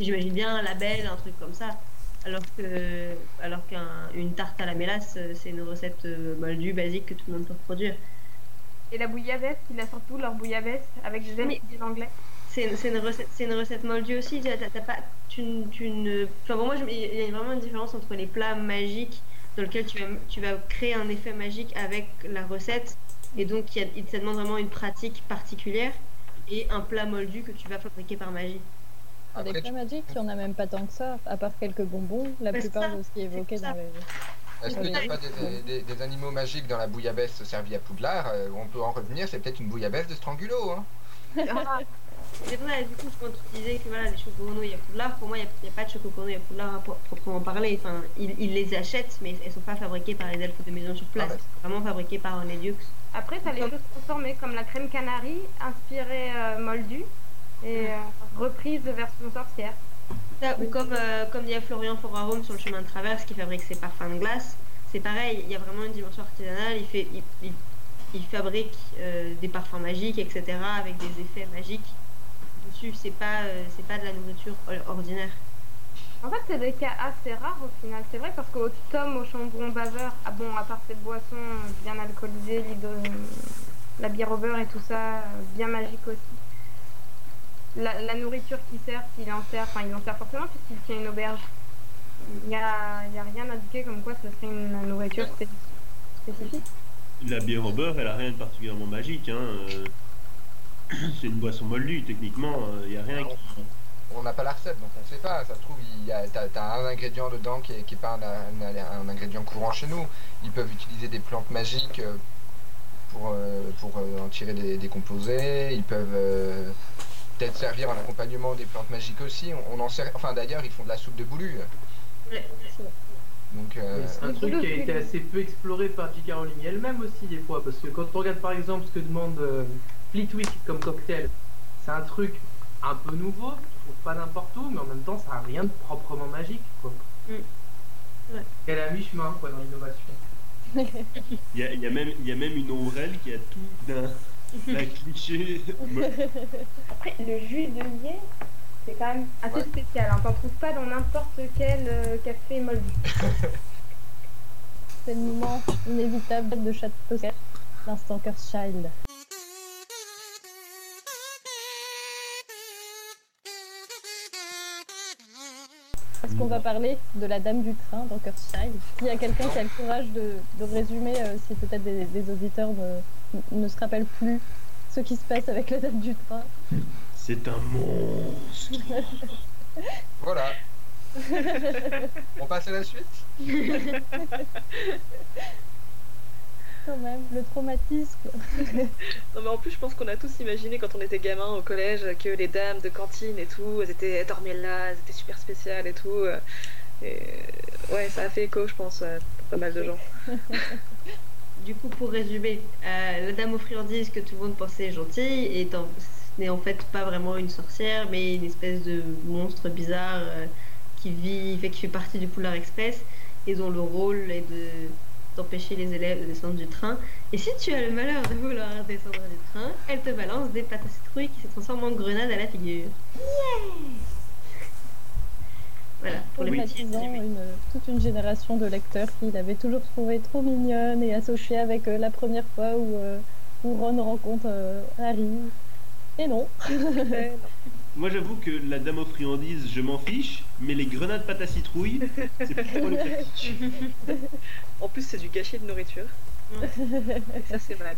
j'imagine bien un label, un truc comme ça. Alors que, alors qu'une tarte à la mélasse, euh, c'est une recette euh, moldue, basique que tout le monde peut produire. Et la bouillabaisse, il a surtout leur bouillabaisse avec des anglais. C'est c'est une recette, c'est une recette moldue aussi. T'as- t'as- t'as pas, tu, tu ne, enfin pour moi, je- il y a vraiment une différence entre les plats magiques dans lesquels tu vas, tu vas créer un effet magique avec la recette, et donc il y a, il- ça demande vraiment une pratique particulière, et un plat moldu que tu vas fabriquer par magie. Après, la tu- magique, il n'y en a même pas tant que ça, à part quelques bonbons, la Mais plupart ça, de ce qui est évoqué c'est dans ça. les... Est-ce qu'il n'y a pas des, des- des animaux magiques dans la bouillabaisse servie à Poudlard Euh, On peut en revenir, c'est peut-être une bouillabaisse de Strangulo. Hein Ah, c'est vrai, du coup, quand tu disais que voilà, les choco-grenouilles à Poudlard, pour moi, il n'y a, pas de choco-grenouilles à Poudlard à pro- proprement parler. Enfin, ils, ils les achètent, mais elles ne sont pas fabriquées par les elfes de maison sur place. Ah ouais. C'est vraiment fabriqué par Onedux. Après, t'as les choses transformées comme la crème canarie, inspirée euh, moldue, et euh, reprise de version sorcière. Ça, ou comme, euh, comme il y a Florian Forarum sur le chemin de traverse qui fabrique ses parfums de glace, c'est pareil, il y a vraiment une dimension artisanale, il, fait, il, il- il fabrique euh, des parfums magiques, etc., avec des effets magiques dessus, c'est pas, euh, c'est pas de la nourriture or- ordinaire. En fait, c'est des cas assez rares au final. C'est vrai parce qu'au tome, au chambon baveur, ah bon, à part ces boissons bien alcoolisées, l'hydro- la bière au beurre et tout ça, euh, bien magique aussi. La, la nourriture qu'il sert, s'il en sert, enfin il en sert forcément puisqu'il tient une auberge. Il n'y a, il y a rien indiqué comme quoi ce serait une nourriture spé- spécifique. La bière au beurre, elle a rien de particulièrement magique. Hein. euh, C'est une boisson moldue, techniquement. Il n'y a rien qui. On n'a pas la recette, donc on ne sait pas. Ça se trouve, il y a, t'as, t'as un ingrédient dedans qui n'est qui est pas un, un- un ingrédient courant chez nous. Ils peuvent utiliser des plantes magiques euh, pour, euh, pour euh, en tirer des, des composés. Ils peuvent euh, peut-être servir en accompagnement des plantes magiques aussi. On, on en enfin d'ailleurs, ils font de la soupe de boulue. Ouais, Donc, euh, C'est un truc qui a été assez peu exploré par. Rowling elle-même aussi des fois, parce que quand on regarde par exemple ce que demande euh, Fleetwick comme cocktail, c'est un truc un peu nouveau, tu trouves pas n'importe où, mais en même temps ça a rien de proprement magique quoi. Mm. Ouais. Elle est à mi-chemin quoi dans l'innovation. Il y a, y a même, il y a même une ombrelle qui a tout d'un cliché. Après, le jus de lierre, c'est quand même assez Ouais. spécial. Hein. T'en trouves pas dans n'importe quel euh, café moldu. C'est le moment inévitable de Château l'instant Curse Child. Est-ce qu'on va parler de la dame du train dans Curse S'il y a quelqu'un qui a le courage de, de résumer, euh, si peut-être des, des auditeurs ne, ne se rappellent plus ce qui se passe avec la dame du train. C'est un monstre. voilà. on passe à la suite? Quand même, le traumatisme. Non, mais en plus, je pense qu'on a tous imaginé quand on était gamin au collège que les dames de cantine et tout, elles, étaient, elles dormaient là, elles étaient super spéciales et tout. Et ouais, ça a fait écho, je pense, à pas mal de gens. Du coup, pour résumer, euh, la dame aux friandises que tout le monde pensait gentille est en, n'est en fait pas vraiment une sorcière, mais une espèce de monstre bizarre euh, qui vit, fait, qui fait partie du Polar Express et dont le rôle est de d'empêcher les élèves de descendre du train. Et si tu as le malheur de vouloir descendre du train, elle te balance des pâtes à citrouille qui se transforment en grenades à la figure. Voilà, pour les petits. Une, toute une génération de lecteurs qui l'avaient toujours trouvé trop mignonne et associée avec euh, la première fois où, euh, où Ron rencontre euh, Harry. Et non. Moi, j'avoue que la dame aux friandises, je m'en fiche, mais les grenades pâte à citrouille, c'est plus pour le. En plus, c'est du gâchis de nourriture. Et ça, c'est mal.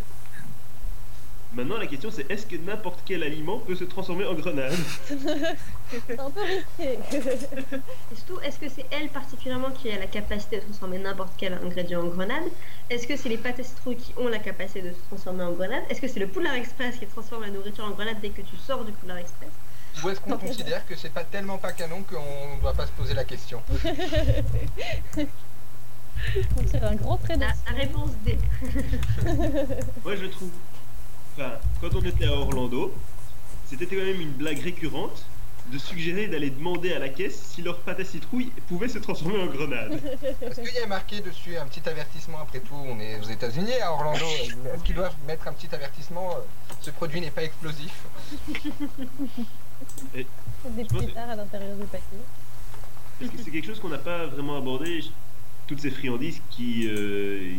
Maintenant, la question, c'est est-ce que n'importe quel aliment peut se transformer en grenade? C'est un peu risqué. Et surtout, est-ce que c'est elle particulièrement qui a la capacité de transformer n'importe quel ingrédient en grenade? Est-ce que c'est les pâtes à citrouille qui ont la capacité de se transformer en grenade? Est-ce que c'est le Poulard Express qui transforme la nourriture en grenade dès que tu sors du Poulard Express? Ou est-ce qu'on considère que c'est pas tellement pas canon qu'on ne doit pas se poser la question? On tire un grand trait la, dessus. la réponse D. Moi, je trouve. Enfin, quand on était à Orlando, c'était quand même une blague récurrente de suggérer d'aller demander à la caisse si leur pâte à citrouille pouvait se transformer en grenade. Est-ce qu'il y a marqué dessus un petit avertissement Après tout, on est aux États-Unis, à Orlando. Est-ce qu'ils doivent mettre un petit avertissement? Ce produit n'est pas explosif. Des pétards à l'intérieur du paquet. Parce que c'est quelque chose qu'on n'a pas vraiment abordé. Toutes ces friandises qui. Euh,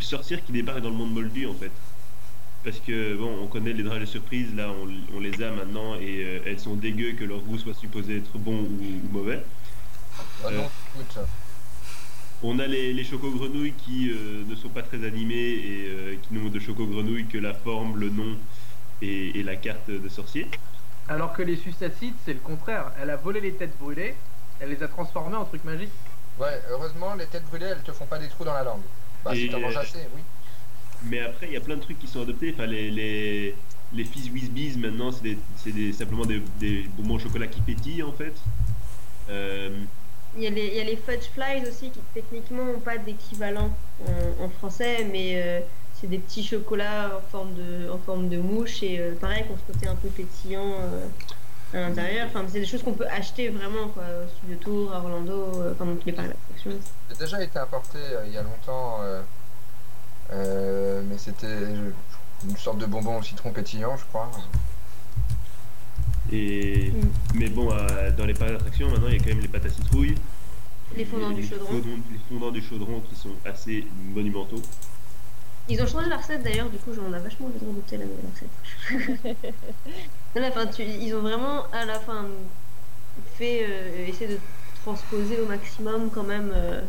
sorcières qui débarquent dans le monde moldu en fait? Parce que, bon, on connaît les drages de surprise, là, on, on les a maintenant et euh, elles sont dégueu que leur goût soit supposé être bon ou, ou mauvais. Ah non, écoute, On a les, les choco-grenouilles qui euh, ne sont pas très animés et euh, qui n'ont de choco-grenouilles que la forme, le nom et, et la carte de sorcier. Alors que les suicides, c'est le contraire. Elle a volé les têtes brûlées, elle les a transformées en trucs magiques. ouais, heureusement, les têtes brûlées, elles te font pas des trous dans la langue. Bah, Et, si t'en manges euh, assez, oui. Mais après, il y a plein de trucs qui sont adoptés. Enfin, les, les, les Fizz Whiz maintenant, c'est des, c'est des- simplement des, des bonbons au chocolat qui pétillent en fait. Euh, Il y, a les, il y a les fudge flies aussi qui techniquement n'ont pas d'équivalent en, en français, mais euh, c'est des petits chocolats en forme de, en forme de mouche et euh, pareil, qu'on se côté un peu pétillant euh, à l'intérieur. Enfin, c'est des choses qu'on peut acheter vraiment quoi, au Studio Tour, à Orlando, euh, enfin dans tous les parcs d'attractions. J'ai déjà été importé euh, il y a longtemps, euh, euh, mais c'était une sorte de bonbon au citron pétillant, je crois. et, Mm. Mais bon, euh, dans les parcs d'attractions, maintenant, il y a quand même les pâtes à citrouille. Les fondants du chaudron. fondants- les fondants du chaudron qui sont assez monumentaux. Ils ont changé la recette d'ailleurs, du coup j'en ai vachement envie de redouter la nouvelle recette. non, la fin, tu- ils ont vraiment à la fin fait euh, essayer de transposer au maximum quand même. euh,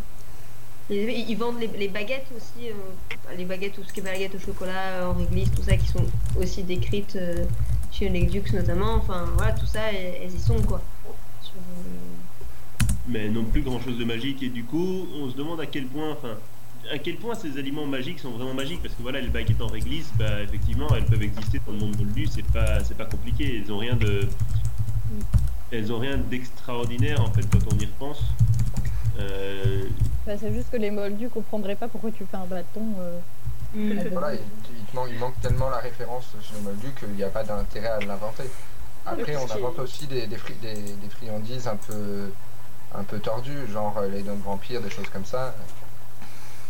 les- ils vendent les, les baguettes aussi, euh, les baguettes, tout ce qui est baguettes au chocolat, en réglisse, tout ça, qui sont aussi décrites euh, chez les Dukes notamment. Enfin voilà, tout ça, elles, elles y sont quoi. Sur, euh, mais non plus grand chose de magique et du coup on se demande à quel point enfin à quel point ces aliments magiques sont vraiment magiques parce que voilà les baguettes en réglisse bah effectivement elles peuvent exister dans le monde moldu c'est pas c'est pas compliqué elles ont rien de elles ont rien d'extraordinaire en fait quand on y repense Euh, Bah, c'est juste que les moldus comprendraient pas pourquoi tu fais un bâton. euh, mm. Voilà, il, manque, il manque tellement la référence chez le Moldu qu'il n'y a pas d'intérêt à l'inventer. Après, on invente aussi des, des, fri- des, des friandises un peu, un peu tordues, genre euh, les dents de vampire, des choses comme ça.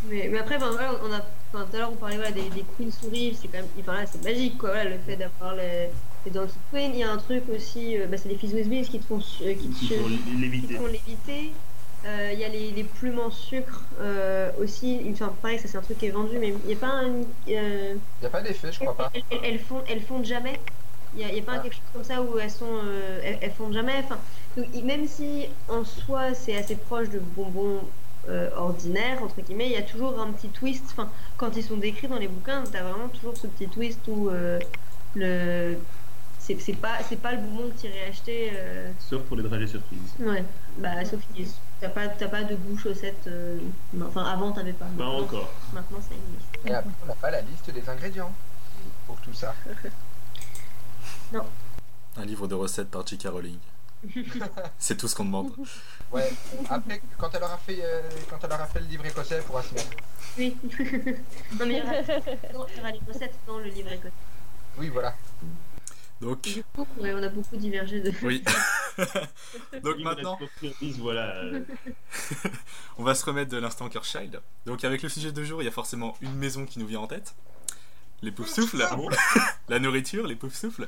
Mais, mais après, voilà, on a, enfin, tout à l'heure on parlait voilà, des, des queen souris, c'est quand même, enfin là c'est magique quoi, voilà, le fait d'avoir les, les dents qui queen. Il y a un truc aussi, euh, bah, c'est les fizz whiz Bees qui te font, euh, qui te, qui font qui léviter te font léviter. Euh, Il y a les, les plumes en sucre euh, aussi, enfin pareil, ça c'est un truc qui est vendu, mais il n'y a pas un. Il n'y a pas d'effet, je crois pas. elles, elles, elles fondent, elles fondent jamais. Il n'y a, il y a pas Ah. quelque chose comme ça où elles sont, euh, elles, elles fondent jamais. Enfin, donc, même si en soi c'est assez proche de bonbons euh, ordinaires entre guillemets, il y a toujours un petit twist. Enfin, quand ils sont décrits dans les bouquins, tu as vraiment toujours ce petit twist où euh, le c'est c'est pas c'est pas le bonbon que tu irais acheter. euh, sauf pour les dragées surprises Ouais, bah sauf que t'as pas t'as pas de goût chaussette. euh, non, Enfin, avant t'avais pas. pas Maintenant, encore Maintenant ça existe. Et après, on n'a pas la liste des ingrédients pour tout ça. Un livre de recettes par J.K. Rowling. C'est tout ce qu'on demande. Ouais. Après, quand elle aura fait, euh, quand elle aura fait le livre écossais, elle pourra s'y mettre. Oui. non mais il y aura, il y aura les recettes dans le livre écossais. Oui, voilà. Donc, Du coup, ouais, on a beaucoup divergé de. oui. Donc maintenant, voilà. on va se remettre de l'instant Kerschild. Donc avec le sujet de jour, il y a forcément une maison qui nous vient en tête. Les poufs souffles, la nourriture, les poufs souffles.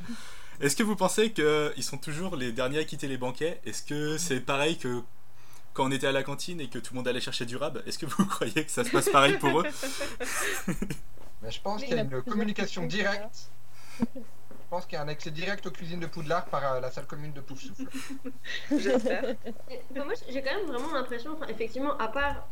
Est-ce que vous pensez qu'ils sont toujours les derniers à quitter les banquets? Est-ce que c'est pareil que quand on était à la cantine et que tout le monde allait chercher du rab? Est-ce que vous croyez que ça se passe pareil pour eux? Mais je pense qu'il y a une communication directe. Je pense qu'il y a un accès direct aux cuisines de Poudlard par euh, la salle commune de Poufsouffle. J'espère. Enfin, moi, j'ai quand même vraiment l'impression, enfin, effectivement, à part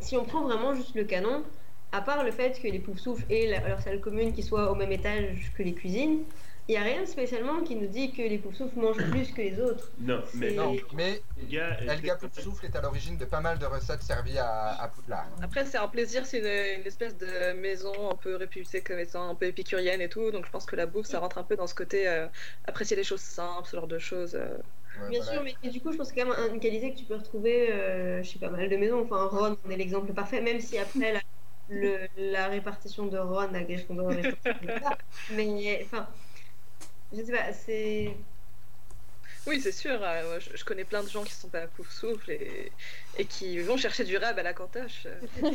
si on prend vraiment juste le canon, à part le fait que les poufs souffles et la- leur salle commune qui soient au même étage que les cuisines, il n'y a rien spécialement qui nous dit que les poufs souffles mangent plus que les autres. Non, mais Non, mais Elga, elle Elga Poufsouffle est à l'origine de pas mal de recettes servies à, à Poudlard. Après, c'est un plaisir, c'est une, une espèce de maison un peu réputée comme étant un peu épicurienne et tout, donc je pense que la bouffe, ça rentre un peu dans ce côté euh, apprécier les choses simples, ce genre de choses. euh. Ouais, Bien voilà. sûr, mais du coup, je pense que c'est quand même une qualité que tu peux retrouver euh, chez pas mal de maisons. Enfin, Ron en est l'exemple parfait, même si après la, le- la répartition de Ron à Gryffondor est. Mais enfin, je sais pas, c'est. Oui, c'est sûr, euh, je, je connais plein de gens qui sont pas à pouf souffle et, et qui vont chercher du rab à la cantoche.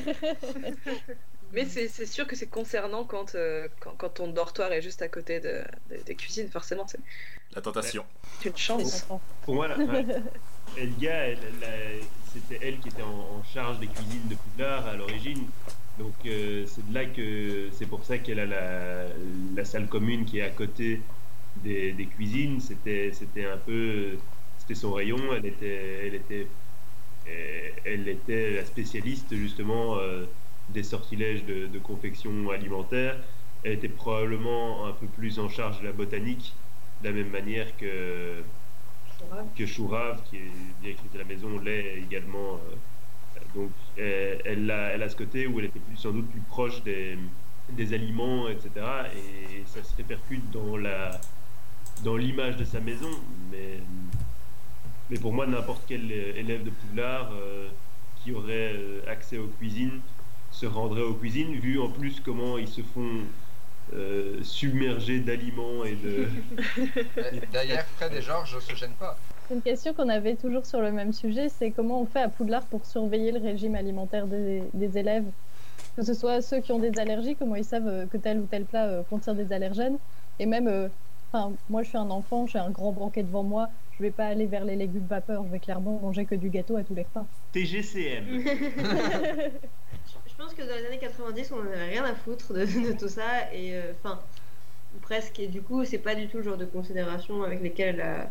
Mais c'est c'est sûr que c'est concernant quand, euh, quand, quand ton dortoir est juste à côté de, de- des cuisines, forcément, c'est La tentation. une chance. Pour moi, la- ouais. Elga, elle- elle a- c'était elle qui était en, en charge des cuisines de Poudlard à l'origine. Donc euh, c'est de là que c'est pour ça qu'elle a la, la salle commune qui est à côté des, des cuisines. C'était c'était un peu c'était son rayon. Elle était elle était euh, elle était la spécialiste justement euh, des sortilèges de, de confection alimentaire. Elle était probablement un peu plus en charge de la botanique, de la même manière que que Chourave, qui est directrice de la maison, l'est également. euh, donc, elle, elle a, elle a ce côté où elle était plus, sans doute plus proche des, des aliments, etc. Et ça se répercute dans la dans l'image de sa maison. Mais, mais pour moi, n'importe quel élève de Poudlard euh, qui aurait euh, accès aux cuisines se rendrait aux cuisines, vu en plus comment ils se font euh, submerger d'aliments et de. D'ailleurs, Fred et Georges ne se gênent pas. C'est une question qu'on avait toujours sur le même sujet, c'est comment on fait à Poudlard pour surveiller le régime alimentaire des, des élèves? Que ce soit ceux qui ont des allergies, comment ils savent euh, que tel ou tel plat euh, contient des allergènes? Et même, euh, enfin, moi je suis un enfant, j'ai un grand banquet devant moi, je vais pas aller vers les légumes vapeur, je vais clairement manger que du gâteau à tous les repas. TGCM. Je pense que dans les années 90, on n'avait rien à foutre de, de tout ça, et euh, enfin, presque. Et du coup, c'est pas du tout le genre de considération avec lesquelles. euh,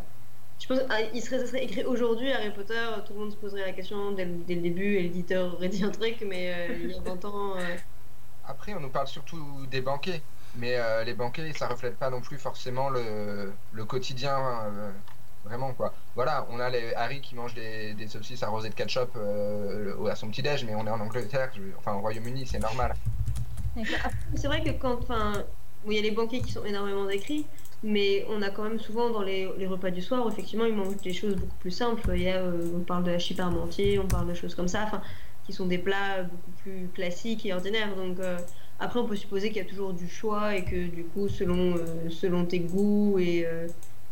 je pense ah, il serait, ça serait écrit aujourd'hui Harry Potter, tout le monde se poserait la question dès, le- dès le début, et l'éditeur aurait dit un truc, mais euh, il y a 20 ans. euh, Après, on nous parle surtout des banquets. Mais euh, les banquets, ça reflète pas non plus forcément le, le quotidien. euh, vraiment, quoi. Voilà, on a les Harry qui mange des, des saucisses arrosées de ketchup euh, à son petit-déj, mais on est en Angleterre, enfin au Royaume-Uni, c'est normal. C'est vrai que quand, enfin, il y a les banquets qui sont énormément décrits, mais on a quand même souvent dans les, les repas du soir, effectivement, ils mangent des choses beaucoup plus simples. Il y a, on parle de hachis parmentier, on parle de choses comme ça, enfin, qui sont des plats beaucoup plus classiques et ordinaires. Donc après, on peut supposer qu'il y a toujours du choix et que du coup, selon, euh, selon tes goûts et, euh,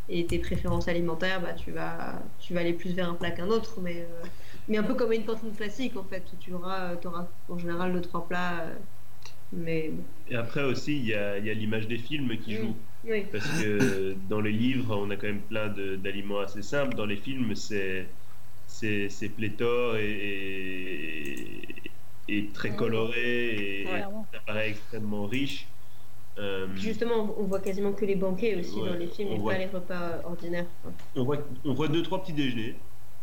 et tes préférences alimentaires, bah, tu vas, tu vas aller plus vers un plat qu'un autre, mais, euh, mais un peu comme une cantine classique en fait, où tu auras, auras en général deux trois plats. mais Et après aussi, il y a, y a l'image des films qui joue. oui. Parce que dans les livres, on a quand même plein d'aliments assez simples. Dans les films, c'est pléthore et, et, et très coloré et ça paraît extrêmement riche. Euh, Justement, on voit quasiment que les banquets aussi Ouais, dans les films et voit. pas les repas ordinaires. on, voit, on voit deux, trois petits déjeuners.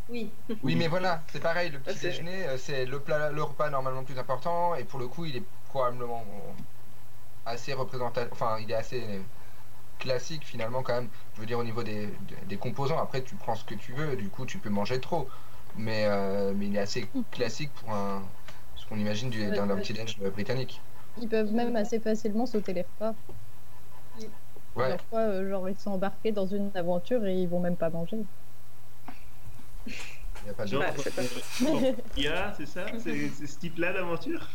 Oui, Oui, mais voilà, c'est pareil, le petit déjeuner, euh, c'est le, plat, le repas normalement le plus important, et pour le coup, il est probablement assez représentatif, enfin, il est assez classique finalement quand même, je veux dire au niveau des, des- des composants, après tu prends ce que tu veux, du coup tu peux manger trop, mais, euh, mais il est assez classique pour un, qu'on imagine du- Ouais, d'un d'un ouais. petit déj britannique. Ils peuvent même assez facilement sauter les repas. Ouais, Parfois, euh, genre, ils sont embarqués dans une aventure et ils vont même pas manger. il n'y a pas de... Genre, Ouais, c'est pas- euh, il y a, c'est ça C'est c'est ce type-là d'aventure?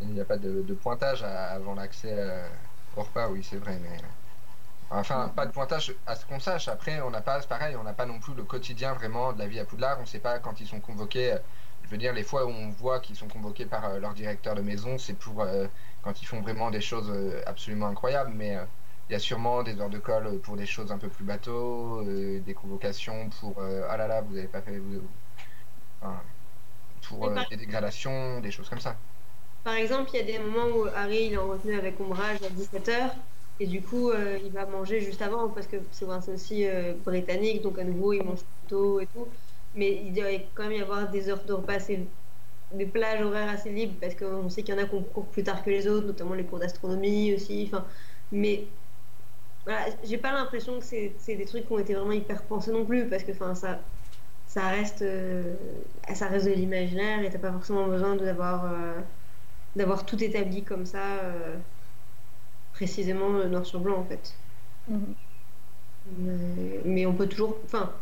Il n'y a pas de, de pointage à- avant l'accès euh, transporte pas, oui, c'est vrai, mais. Enfin, pas de pointage à ce qu'on sache. Après, on n'a pas, c'est pareil, on n'a pas non plus le quotidien vraiment de la vie à Poudlard. On ne sait pas quand ils sont convoqués. Je veux dire, les fois où on voit qu'ils sont convoqués par euh, leur directeur de maison, c'est pour euh, quand ils font vraiment des choses euh, absolument incroyables. Mais euh, il y a sûrement des heures de colle pour des choses un peu plus bateaux, euh, des convocations pour ah là là, vous n'avez pas fait. vous- enfin, pour des dégradations, des choses comme ça. Par exemple, il y a des moments où Harry il est en retenue avec Ombrage à 17h et du coup euh, il va manger juste avant parce que c'est aussi euh, britannique donc à nouveau il mange plus tôt et tout. Mais il doit quand même y avoir des heures de repas, assez- des plages horaires assez libres parce qu'on sait qu'il y en a qui courent plus tard que les autres, notamment les cours d'astronomie aussi. Mais voilà, j'ai pas l'impression que c'est des trucs qui ont été vraiment hyper pensés non plus parce que ça ça reste euh, ça reste de l'imaginaire et t'as pas forcément besoin d'avoir d'avoir tout établi comme ça précisément euh, noir sur blanc en fait Mhm. mais, mais on peut toujours enfin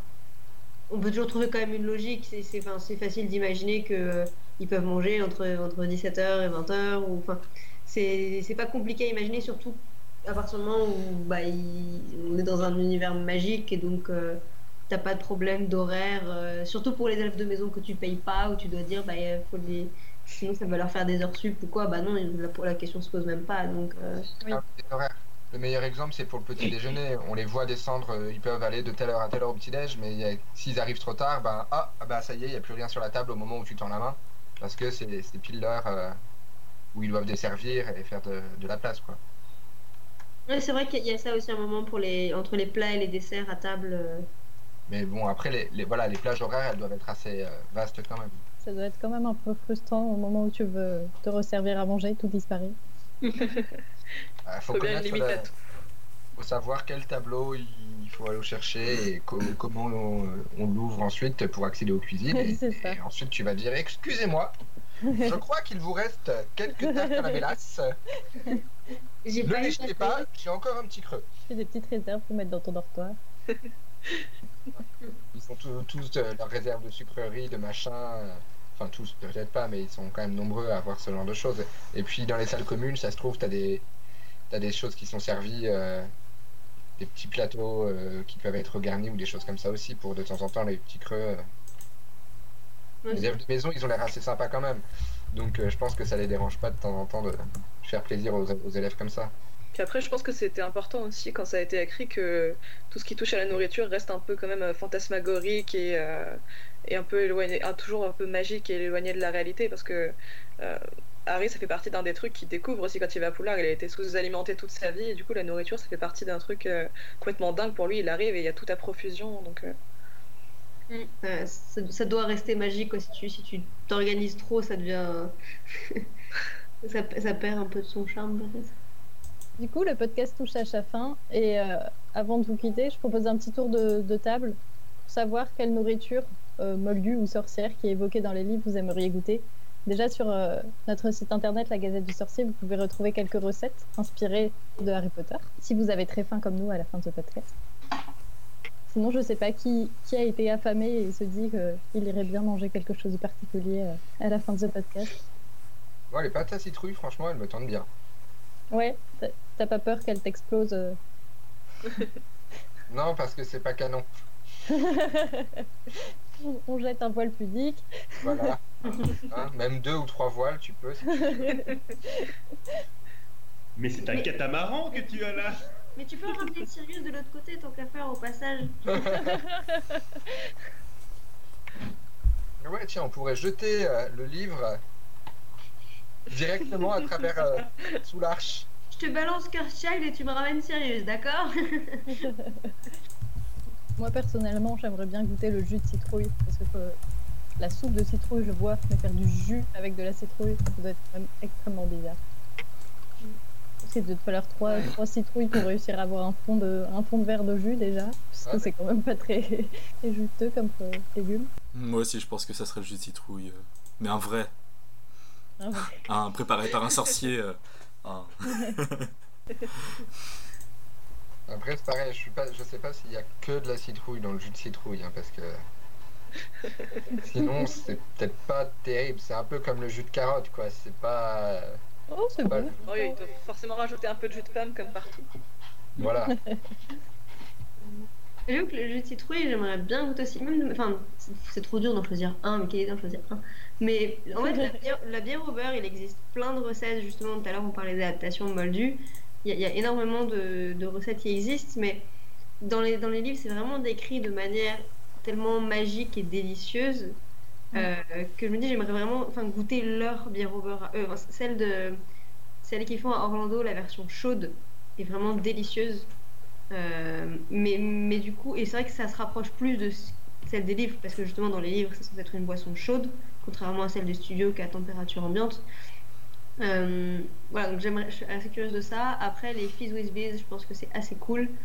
on peut toujours trouver quand même une logique c'est enfin, facile d'imaginer que euh, ils peuvent manger entre entre 17h et 20h ou enfin c'est c'est pas compliqué à imaginer surtout à partir du moment où bah, il- on est dans un univers magique et donc euh, t'as pas de problème d'horaire, euh, surtout pour les elfes de maison que tu payes pas, où tu dois dire bah faut les... sinon ça va leur faire des heures sup ou quoi, bah non, la, pour la question se pose même pas. Donc euh, Oui. Ah. Le meilleur exemple, c'est pour le petit déjeuner. On les voit descendre, euh, ils peuvent aller de telle heure à telle heure au petit déj, mais s'ils arrivent trop tard, ben ah, ah, bah ça y est, il n'y a plus rien sur la table au moment où tu tends la main, parce que c'est c'est pile l'heure euh, où ils doivent desservir et faire de, de la place, quoi. ouais, c'est vrai qu'il y a ça aussi un moment pour les entre les plats et les desserts à table. euh. Mais bon, après, les, les- voilà, les plages horaires, elles doivent être assez euh, vastes quand même. Ça doit être quand même un peu frustrant au moment où tu veux te resservir à manger, tout disparaît. Il faut, Faut bien limite le- à tout. faut savoir quel tableau il faut aller chercher et co- comment on, on l'ouvre ensuite pour accéder aux cuisines. Et, ensuite, tu vas dire Excusez-moi, je crois qu'il vous reste quelques tartes à la mélasse. Ne les jetez pas, j'ai encore un petit creux. Fais des petites réserves pour mettre dans ton dortoir. Ils ont tous, tous euh, leurs réserves de sucreries, de machin. Enfin, tous, peut-être pas, mais ils sont quand même nombreux à avoir ce genre de choses. Et puis, dans les salles communes, ça se trouve, t'as des, t'as des choses qui sont servies, euh, des petits plateaux euh, qui peuvent être garnis ou des choses comme ça aussi, pour de temps en temps les petits creux. euh. Les élèves de maison, ils ont l'air assez sympas quand même. Donc, je pense que ça les dérange pas de temps en temps de faire plaisir aux, aux élèves comme ça. Puis après, je pense que c'était important aussi quand ça a été écrit que tout ce qui touche à la nourriture reste un peu quand même fantasmagorique et, et un peu éloigné, toujours un peu magique et éloigné de la réalité parce que euh, Harry, ça fait partie d'un des trucs qu'il découvre aussi quand il va à Poudlard. Il a été sous-alimenté toute sa vie et du coup, la nourriture, ça fait partie d'un truc euh, complètement dingue pour lui. Il arrive et il y a tout à profusion. Donc, euh, Euh, ça, ça doit rester magique quoi. Si tu si tu t'organises trop, ça devient ça, ça perd un peu de son charme. peut-être. Du coup, le podcast touche à sa fin. Et euh, avant de vous quitter, je propose un petit tour de, de table savoir quelle nourriture, euh, moldue ou sorcière, qui est évoquée dans les livres, vous aimeriez goûter. Déjà, sur euh, notre site internet, la Gazette du Sorcier, vous pouvez retrouver quelques recettes inspirées de Harry Potter, si vous avez très faim comme nous à la fin de ce podcast. Sinon, je ne sais pas qui, qui a été affamé et se dit qu'il irait bien manger quelque chose de particulier euh, à la fin de ce podcast. Moi, les pâtes à citrouille, franchement, elles me tentent bien. Ouais, t'as- pas peur qu'elle t'explose euh, Non, parce que c'est pas canon. On jette un voile pudique. Voilà. Hein, même deux ou trois voiles, tu peux. si tu veux. Mais c'est un Mais- catamaran que tu as là Mais tu peux ramener Sirius de l'autre côté tant qu'à faire au passage. Ouais, tiens, on pourrait jeter euh, le livre directement à travers euh, sous l'arche. Je te balance Cursed Child et tu me ramènes Sirius, d'accord? Moi personnellement, j'aimerais bien goûter le jus de citrouille parce que euh, la soupe de citrouille, je vois, mais faire du jus avec de la citrouille, ça doit être même extrêmement bizarre. Parce qu'il doit falloir trois, citrouilles pour réussir à avoir un fond de, un fond de verre de jus déjà, parce que Ouais. c'est quand même pas très, très juteux comme euh, légume. Moi aussi, je pense que ça serait le jus de citrouille. euh, Mais un vrai. Ah ouais. Un préparé par un sorcier. un- Après, c'est pareil, je, suis pas, je sais pas s'il y a que de la citrouille dans le jus de citrouille, hein, parce que sinon, c'est peut-être pas terrible. C'est un peu comme le jus de carotte, quoi. C'est pas. Oh, c'est bon. Oh, oui, ils doivent forcément rajouter un peu de jus de pomme comme partout. Voilà. J'avoue que le jus de citrouille, j'aimerais bien goûter aussi. Même, enfin, c'est- c'est trop dur d'en choisir un, mais quelle idée d'en choisir un? Mais en fait, la bière, la bière au beurre, il existe plein de recettes. Justement, tout à l'heure, on parlait d'adaptation moldue. Il y, a- il y a énormément de, de recettes qui existent, mais dans les, dans les livres, c'est vraiment décrit de manière tellement magique et délicieuse euh, que je me dis, j'aimerais vraiment goûter leur bière au beurre. Enfin, celle, de, celle qu'ils font à Orlando, la version chaude, est vraiment délicieuse. Euh, mais, mais du coup, et c'est vrai que ça se rapproche plus de celle des livres, parce que justement dans les livres, c'est censé être une boisson chaude, contrairement à celle du studio qui est à température ambiante. Euh, voilà, donc j'aimerais, je suis assez curieuse de ça. Après, les Fizz with Biz, je pense que c'est assez cool.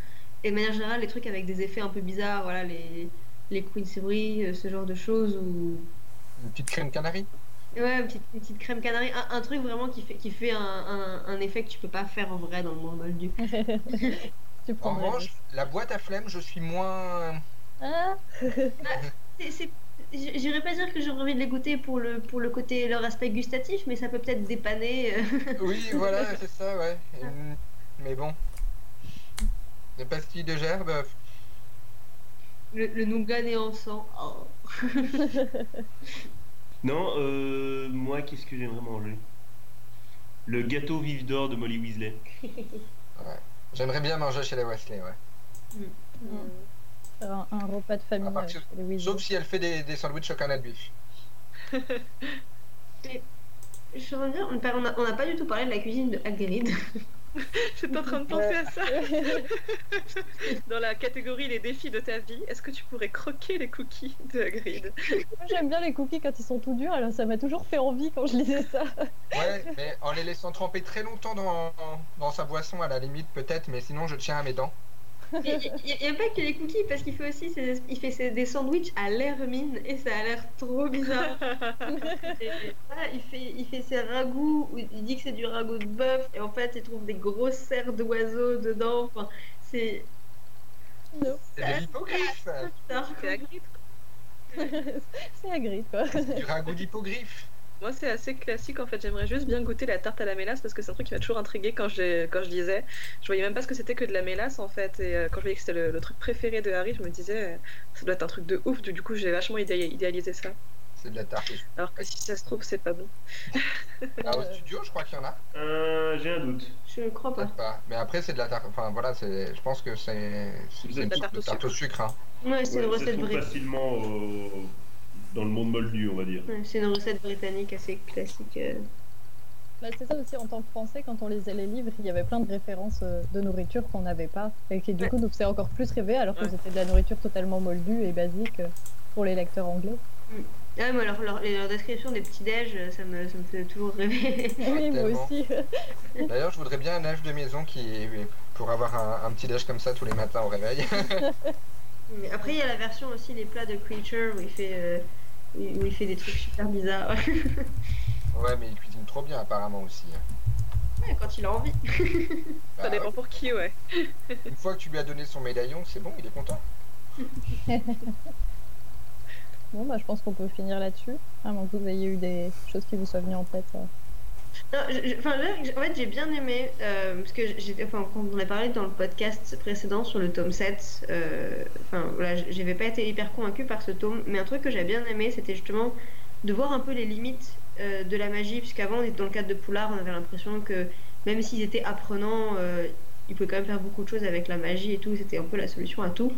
Et de manière générale, les trucs avec des effets un peu bizarres, voilà, les, les Quincy euh, ce genre de choses, ou Une petite crème canarie. Ouais, une petite, une petite crème canarie, un, un truc vraiment qui fait, qui fait un, un, un effet que tu peux pas faire en vrai dans le monde moldu. tu En prends revanche, la boîte à flemme, je suis moins. Ah, C'est- c'est- J'irais pas dire que j'aurais envie de les goûter pour le, pour le côté, leur aspect gustatif, mais ça peut peut-être dépanner. euh. Oui, voilà, c'est ça, ouais. Une- Mais bon. Les pastilles de gerbe, le, le nougat en sang. Oh. Non, euh, moi, qu'est-ce que j'aimerais manger? Le gâteau vive d'or de Molly Weasley. j'aimerais bien manger chez les Wesley, ouais. faire un, un repas de famille partir- Weasley. Sauf si elle fait des, des sandwichs au canal bif. Je suis en train de dire, on n'a on a- on n'a pas du tout parlé de la cuisine de Hagrid. J'étais en train de penser à ça. Dans la catégorie les défis de ta vie, est-ce que tu pourrais croquer les cookies de Hagrid Moi, J'aime bien les cookies quand ils sont tout durs, alors ça m'a toujours fait envie quand je lisais ça. Ouais, mais en les laissant tremper très longtemps dans, dans sa boisson, à la limite, peut-être, mais sinon, je tiens à mes dents. Il n'y a pas que les cookies, parce qu'il fait aussi ses- il fait ses- des sandwichs à l'hermine, et ça a l'air trop bizarre. Et voilà, il, fait, il fait ses ragoûts, où il dit que c'est du ragoût de bœuf, et en fait, il trouve des grosses serres d'oiseaux dedans. Enfin, c'est Non, C'est de l'hippogriffe. C'est c'est Hagrid, quoi. Du ragoût d'hippogriffe Moi, c'est assez classique en fait. J'aimerais juste bien goûter la tarte à la mélasse parce que c'est un truc qui m'a toujours intrigué quand je, quand je lisais. Je voyais même pas ce que c'était que de la mélasse en fait. Et euh, quand je voyais que c'était le, le truc préféré de Harry, je me disais, euh, ça doit être un truc de ouf. Du, du coup, j'ai vachement idéa- idéalisé ça. C'est de la tarte. Alors que si ça se trouve, c'est pas bon. Ah, au studio, je crois qu'il y en a. Euh, J'ai un doute. Je crois pas. Mais après, c'est de la tarte. Enfin, voilà, c'est. Je pense que c'est. C'est une de tarte de tarte au sucre. hein. Ouais, c'est Ouais, une recette britannique. facilement au- dans le monde moldu, on va dire. Ouais, c'est une recette britannique assez classique. euh. Bah, c'est ça aussi, en tant que Français, quand on lisait les livres, il y avait plein de références euh, de nourriture qu'on n'avait pas, et qui du Ouais. coup nous faisaient encore plus rêver, alors que Ouais. c'était de la nourriture totalement moldue et basique euh, pour les lecteurs anglais. Ah, mais alors, leur, leur description des petits-déj, ça me, ça me fait toujours rêver. oui, moi aussi. D'ailleurs, je voudrais bien un elfe de maison qui. pour avoir un, un petit déj comme ça tous les matins au réveil. Après, il y a la version aussi des plats de Creature où il fait, euh, où il fait des trucs super bizarres. ouais, mais il cuisine trop bien, apparemment aussi. Ouais, quand il a envie. Bah, Ça dépend pour qui, ouais. Une fois que tu lui as donné son médaillon, c'est bon, il est content. Bon, bah, je pense qu'on peut finir là-dessus, à moins que vous ayez eu des choses qui vous soient venues en tête. euh. Non, je- enfin, en fait, j'ai bien aimé, euh, parce que j'étais, enfin, quand on a parlé dans le podcast précédent sur le tome 7, euh, enfin, voilà, j'avais pas été hyper convaincue par ce tome, mais un truc que j'ai bien aimé, c'était justement de voir un peu les limites euh, de la magie, puisqu'avant, on était dans le cadre de Poulard, on avait l'impression que même s'ils étaient apprenants, ils pouvaient quand même faire beaucoup de choses avec la magie et tout, c'était un peu la solution à tout.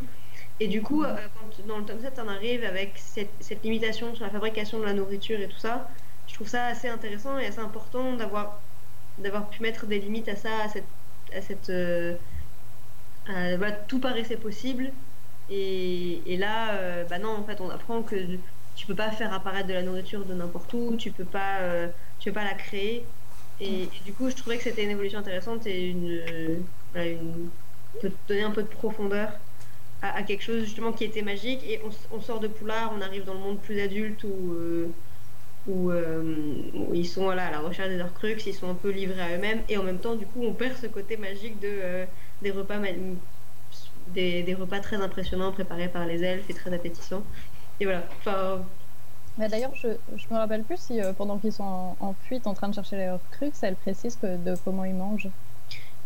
Et du coup, quand dans le tome 7, on arrive avec cette limitation sur la fabrication de la nourriture et tout ça, je trouve ça assez intéressant et assez important d'avoir d'avoir pu mettre des limites à ça, à cette, à euh, tout paraissait possible. Et, là, euh, bah non, en fait, on apprend que tu peux pas faire apparaître de la nourriture de n'importe où, tu peux pas, euh, tu peux pas la créer. Et, du coup, je trouvais que c'était une évolution intéressante et une, voilà, peut donner un peu de profondeur à, quelque chose justement qui était magique. Et on, on sort de Poulard, on arrive dans le monde plus adulte où où, euh, où ils sont à la recherche de leurs crux, ils sont un peu livrés à eux-mêmes, et en même temps, du coup, on perd ce côté magique euh, des, repas des, des repas très impressionnants préparés par les elfes et très appétissants. Et voilà, enfin, Mais d'ailleurs, je, je me rappelle plus si euh, pendant qu'ils sont en, fuite en train de chercher leurs trucs, elle précise que de comment ils mangent.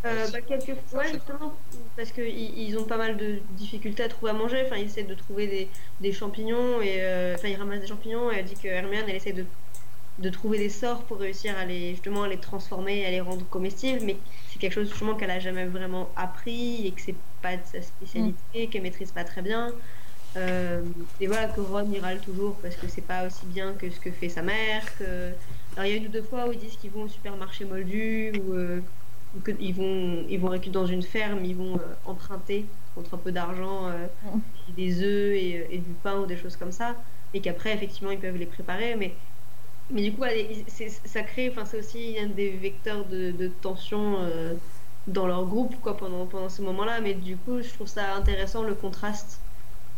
Euh, bah, quelques fois, justement, parce qu'ils ils ont pas mal de difficultés à trouver à manger. Enfin, ils essaient de trouver des, des champignons et euh, enfin, ils ramassent des champignons et elle dit que Hermione, elle essaie de, de trouver des sorts pour réussir à les justement à les transformer, à les rendre comestibles. Mais c'est quelque chose justement qu'elle a jamais vraiment appris et que c'est pas de sa spécialité, qu'elle maîtrise pas très bien. Euh, et voilà que Ron y râle toujours parce que c'est pas aussi bien que ce que fait sa mère. Que... Alors il y a une ou deux fois où ils disent qu'ils vont au supermarché moldu ou euh, ou qu'ils vont, ils vont récupérer dans une ferme, ils vont euh, emprunter contre un peu d'argent euh, Mm. des œufs et, et du pain ou des choses comme ça, et qu'après effectivement ils peuvent les préparer, mais mais du coup ils- ça crée, enfin c'est aussi un des vecteurs de, de tension euh, dans leur groupe quoi pendant pendant ce moment-là, mais du coup je trouve ça intéressant le contraste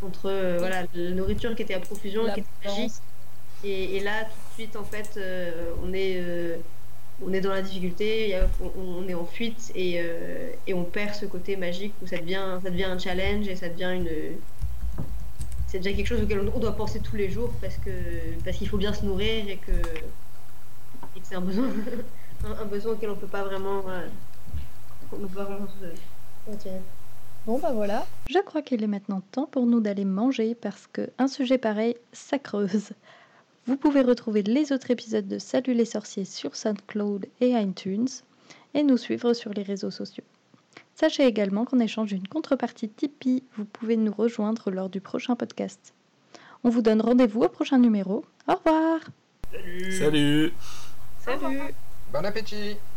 entre euh, voilà la nourriture qui était à profusion, qui était magique, et, et là, tout de suite, en fait, euh, on, est, euh, on est dans la difficulté, on, est en fuite et, euh, et on perd ce côté magique où ça devient, ça devient un challenge et ça devient une. C'est déjà quelque chose auquel on, doit penser tous les jours parce que parce qu'il faut bien se nourrir et que, et que c'est un besoin, un, un besoin auquel on peut pas vraiment. euh, on peut pas vraiment se continuer. Bon, bah voilà. Je crois qu'il est maintenant temps pour nous d'aller manger parce que un sujet pareil, ça creuse. Vous pouvez retrouver les autres épisodes de Salut les sorciers sur SoundCloud et iTunes et nous suivre sur les réseaux sociaux. Sachez également qu'en échange d'une contrepartie Tipeee, vous pouvez nous rejoindre lors du prochain podcast. On vous donne rendez-vous au prochain numéro. Au revoir Salut Salut Salut Bon appétit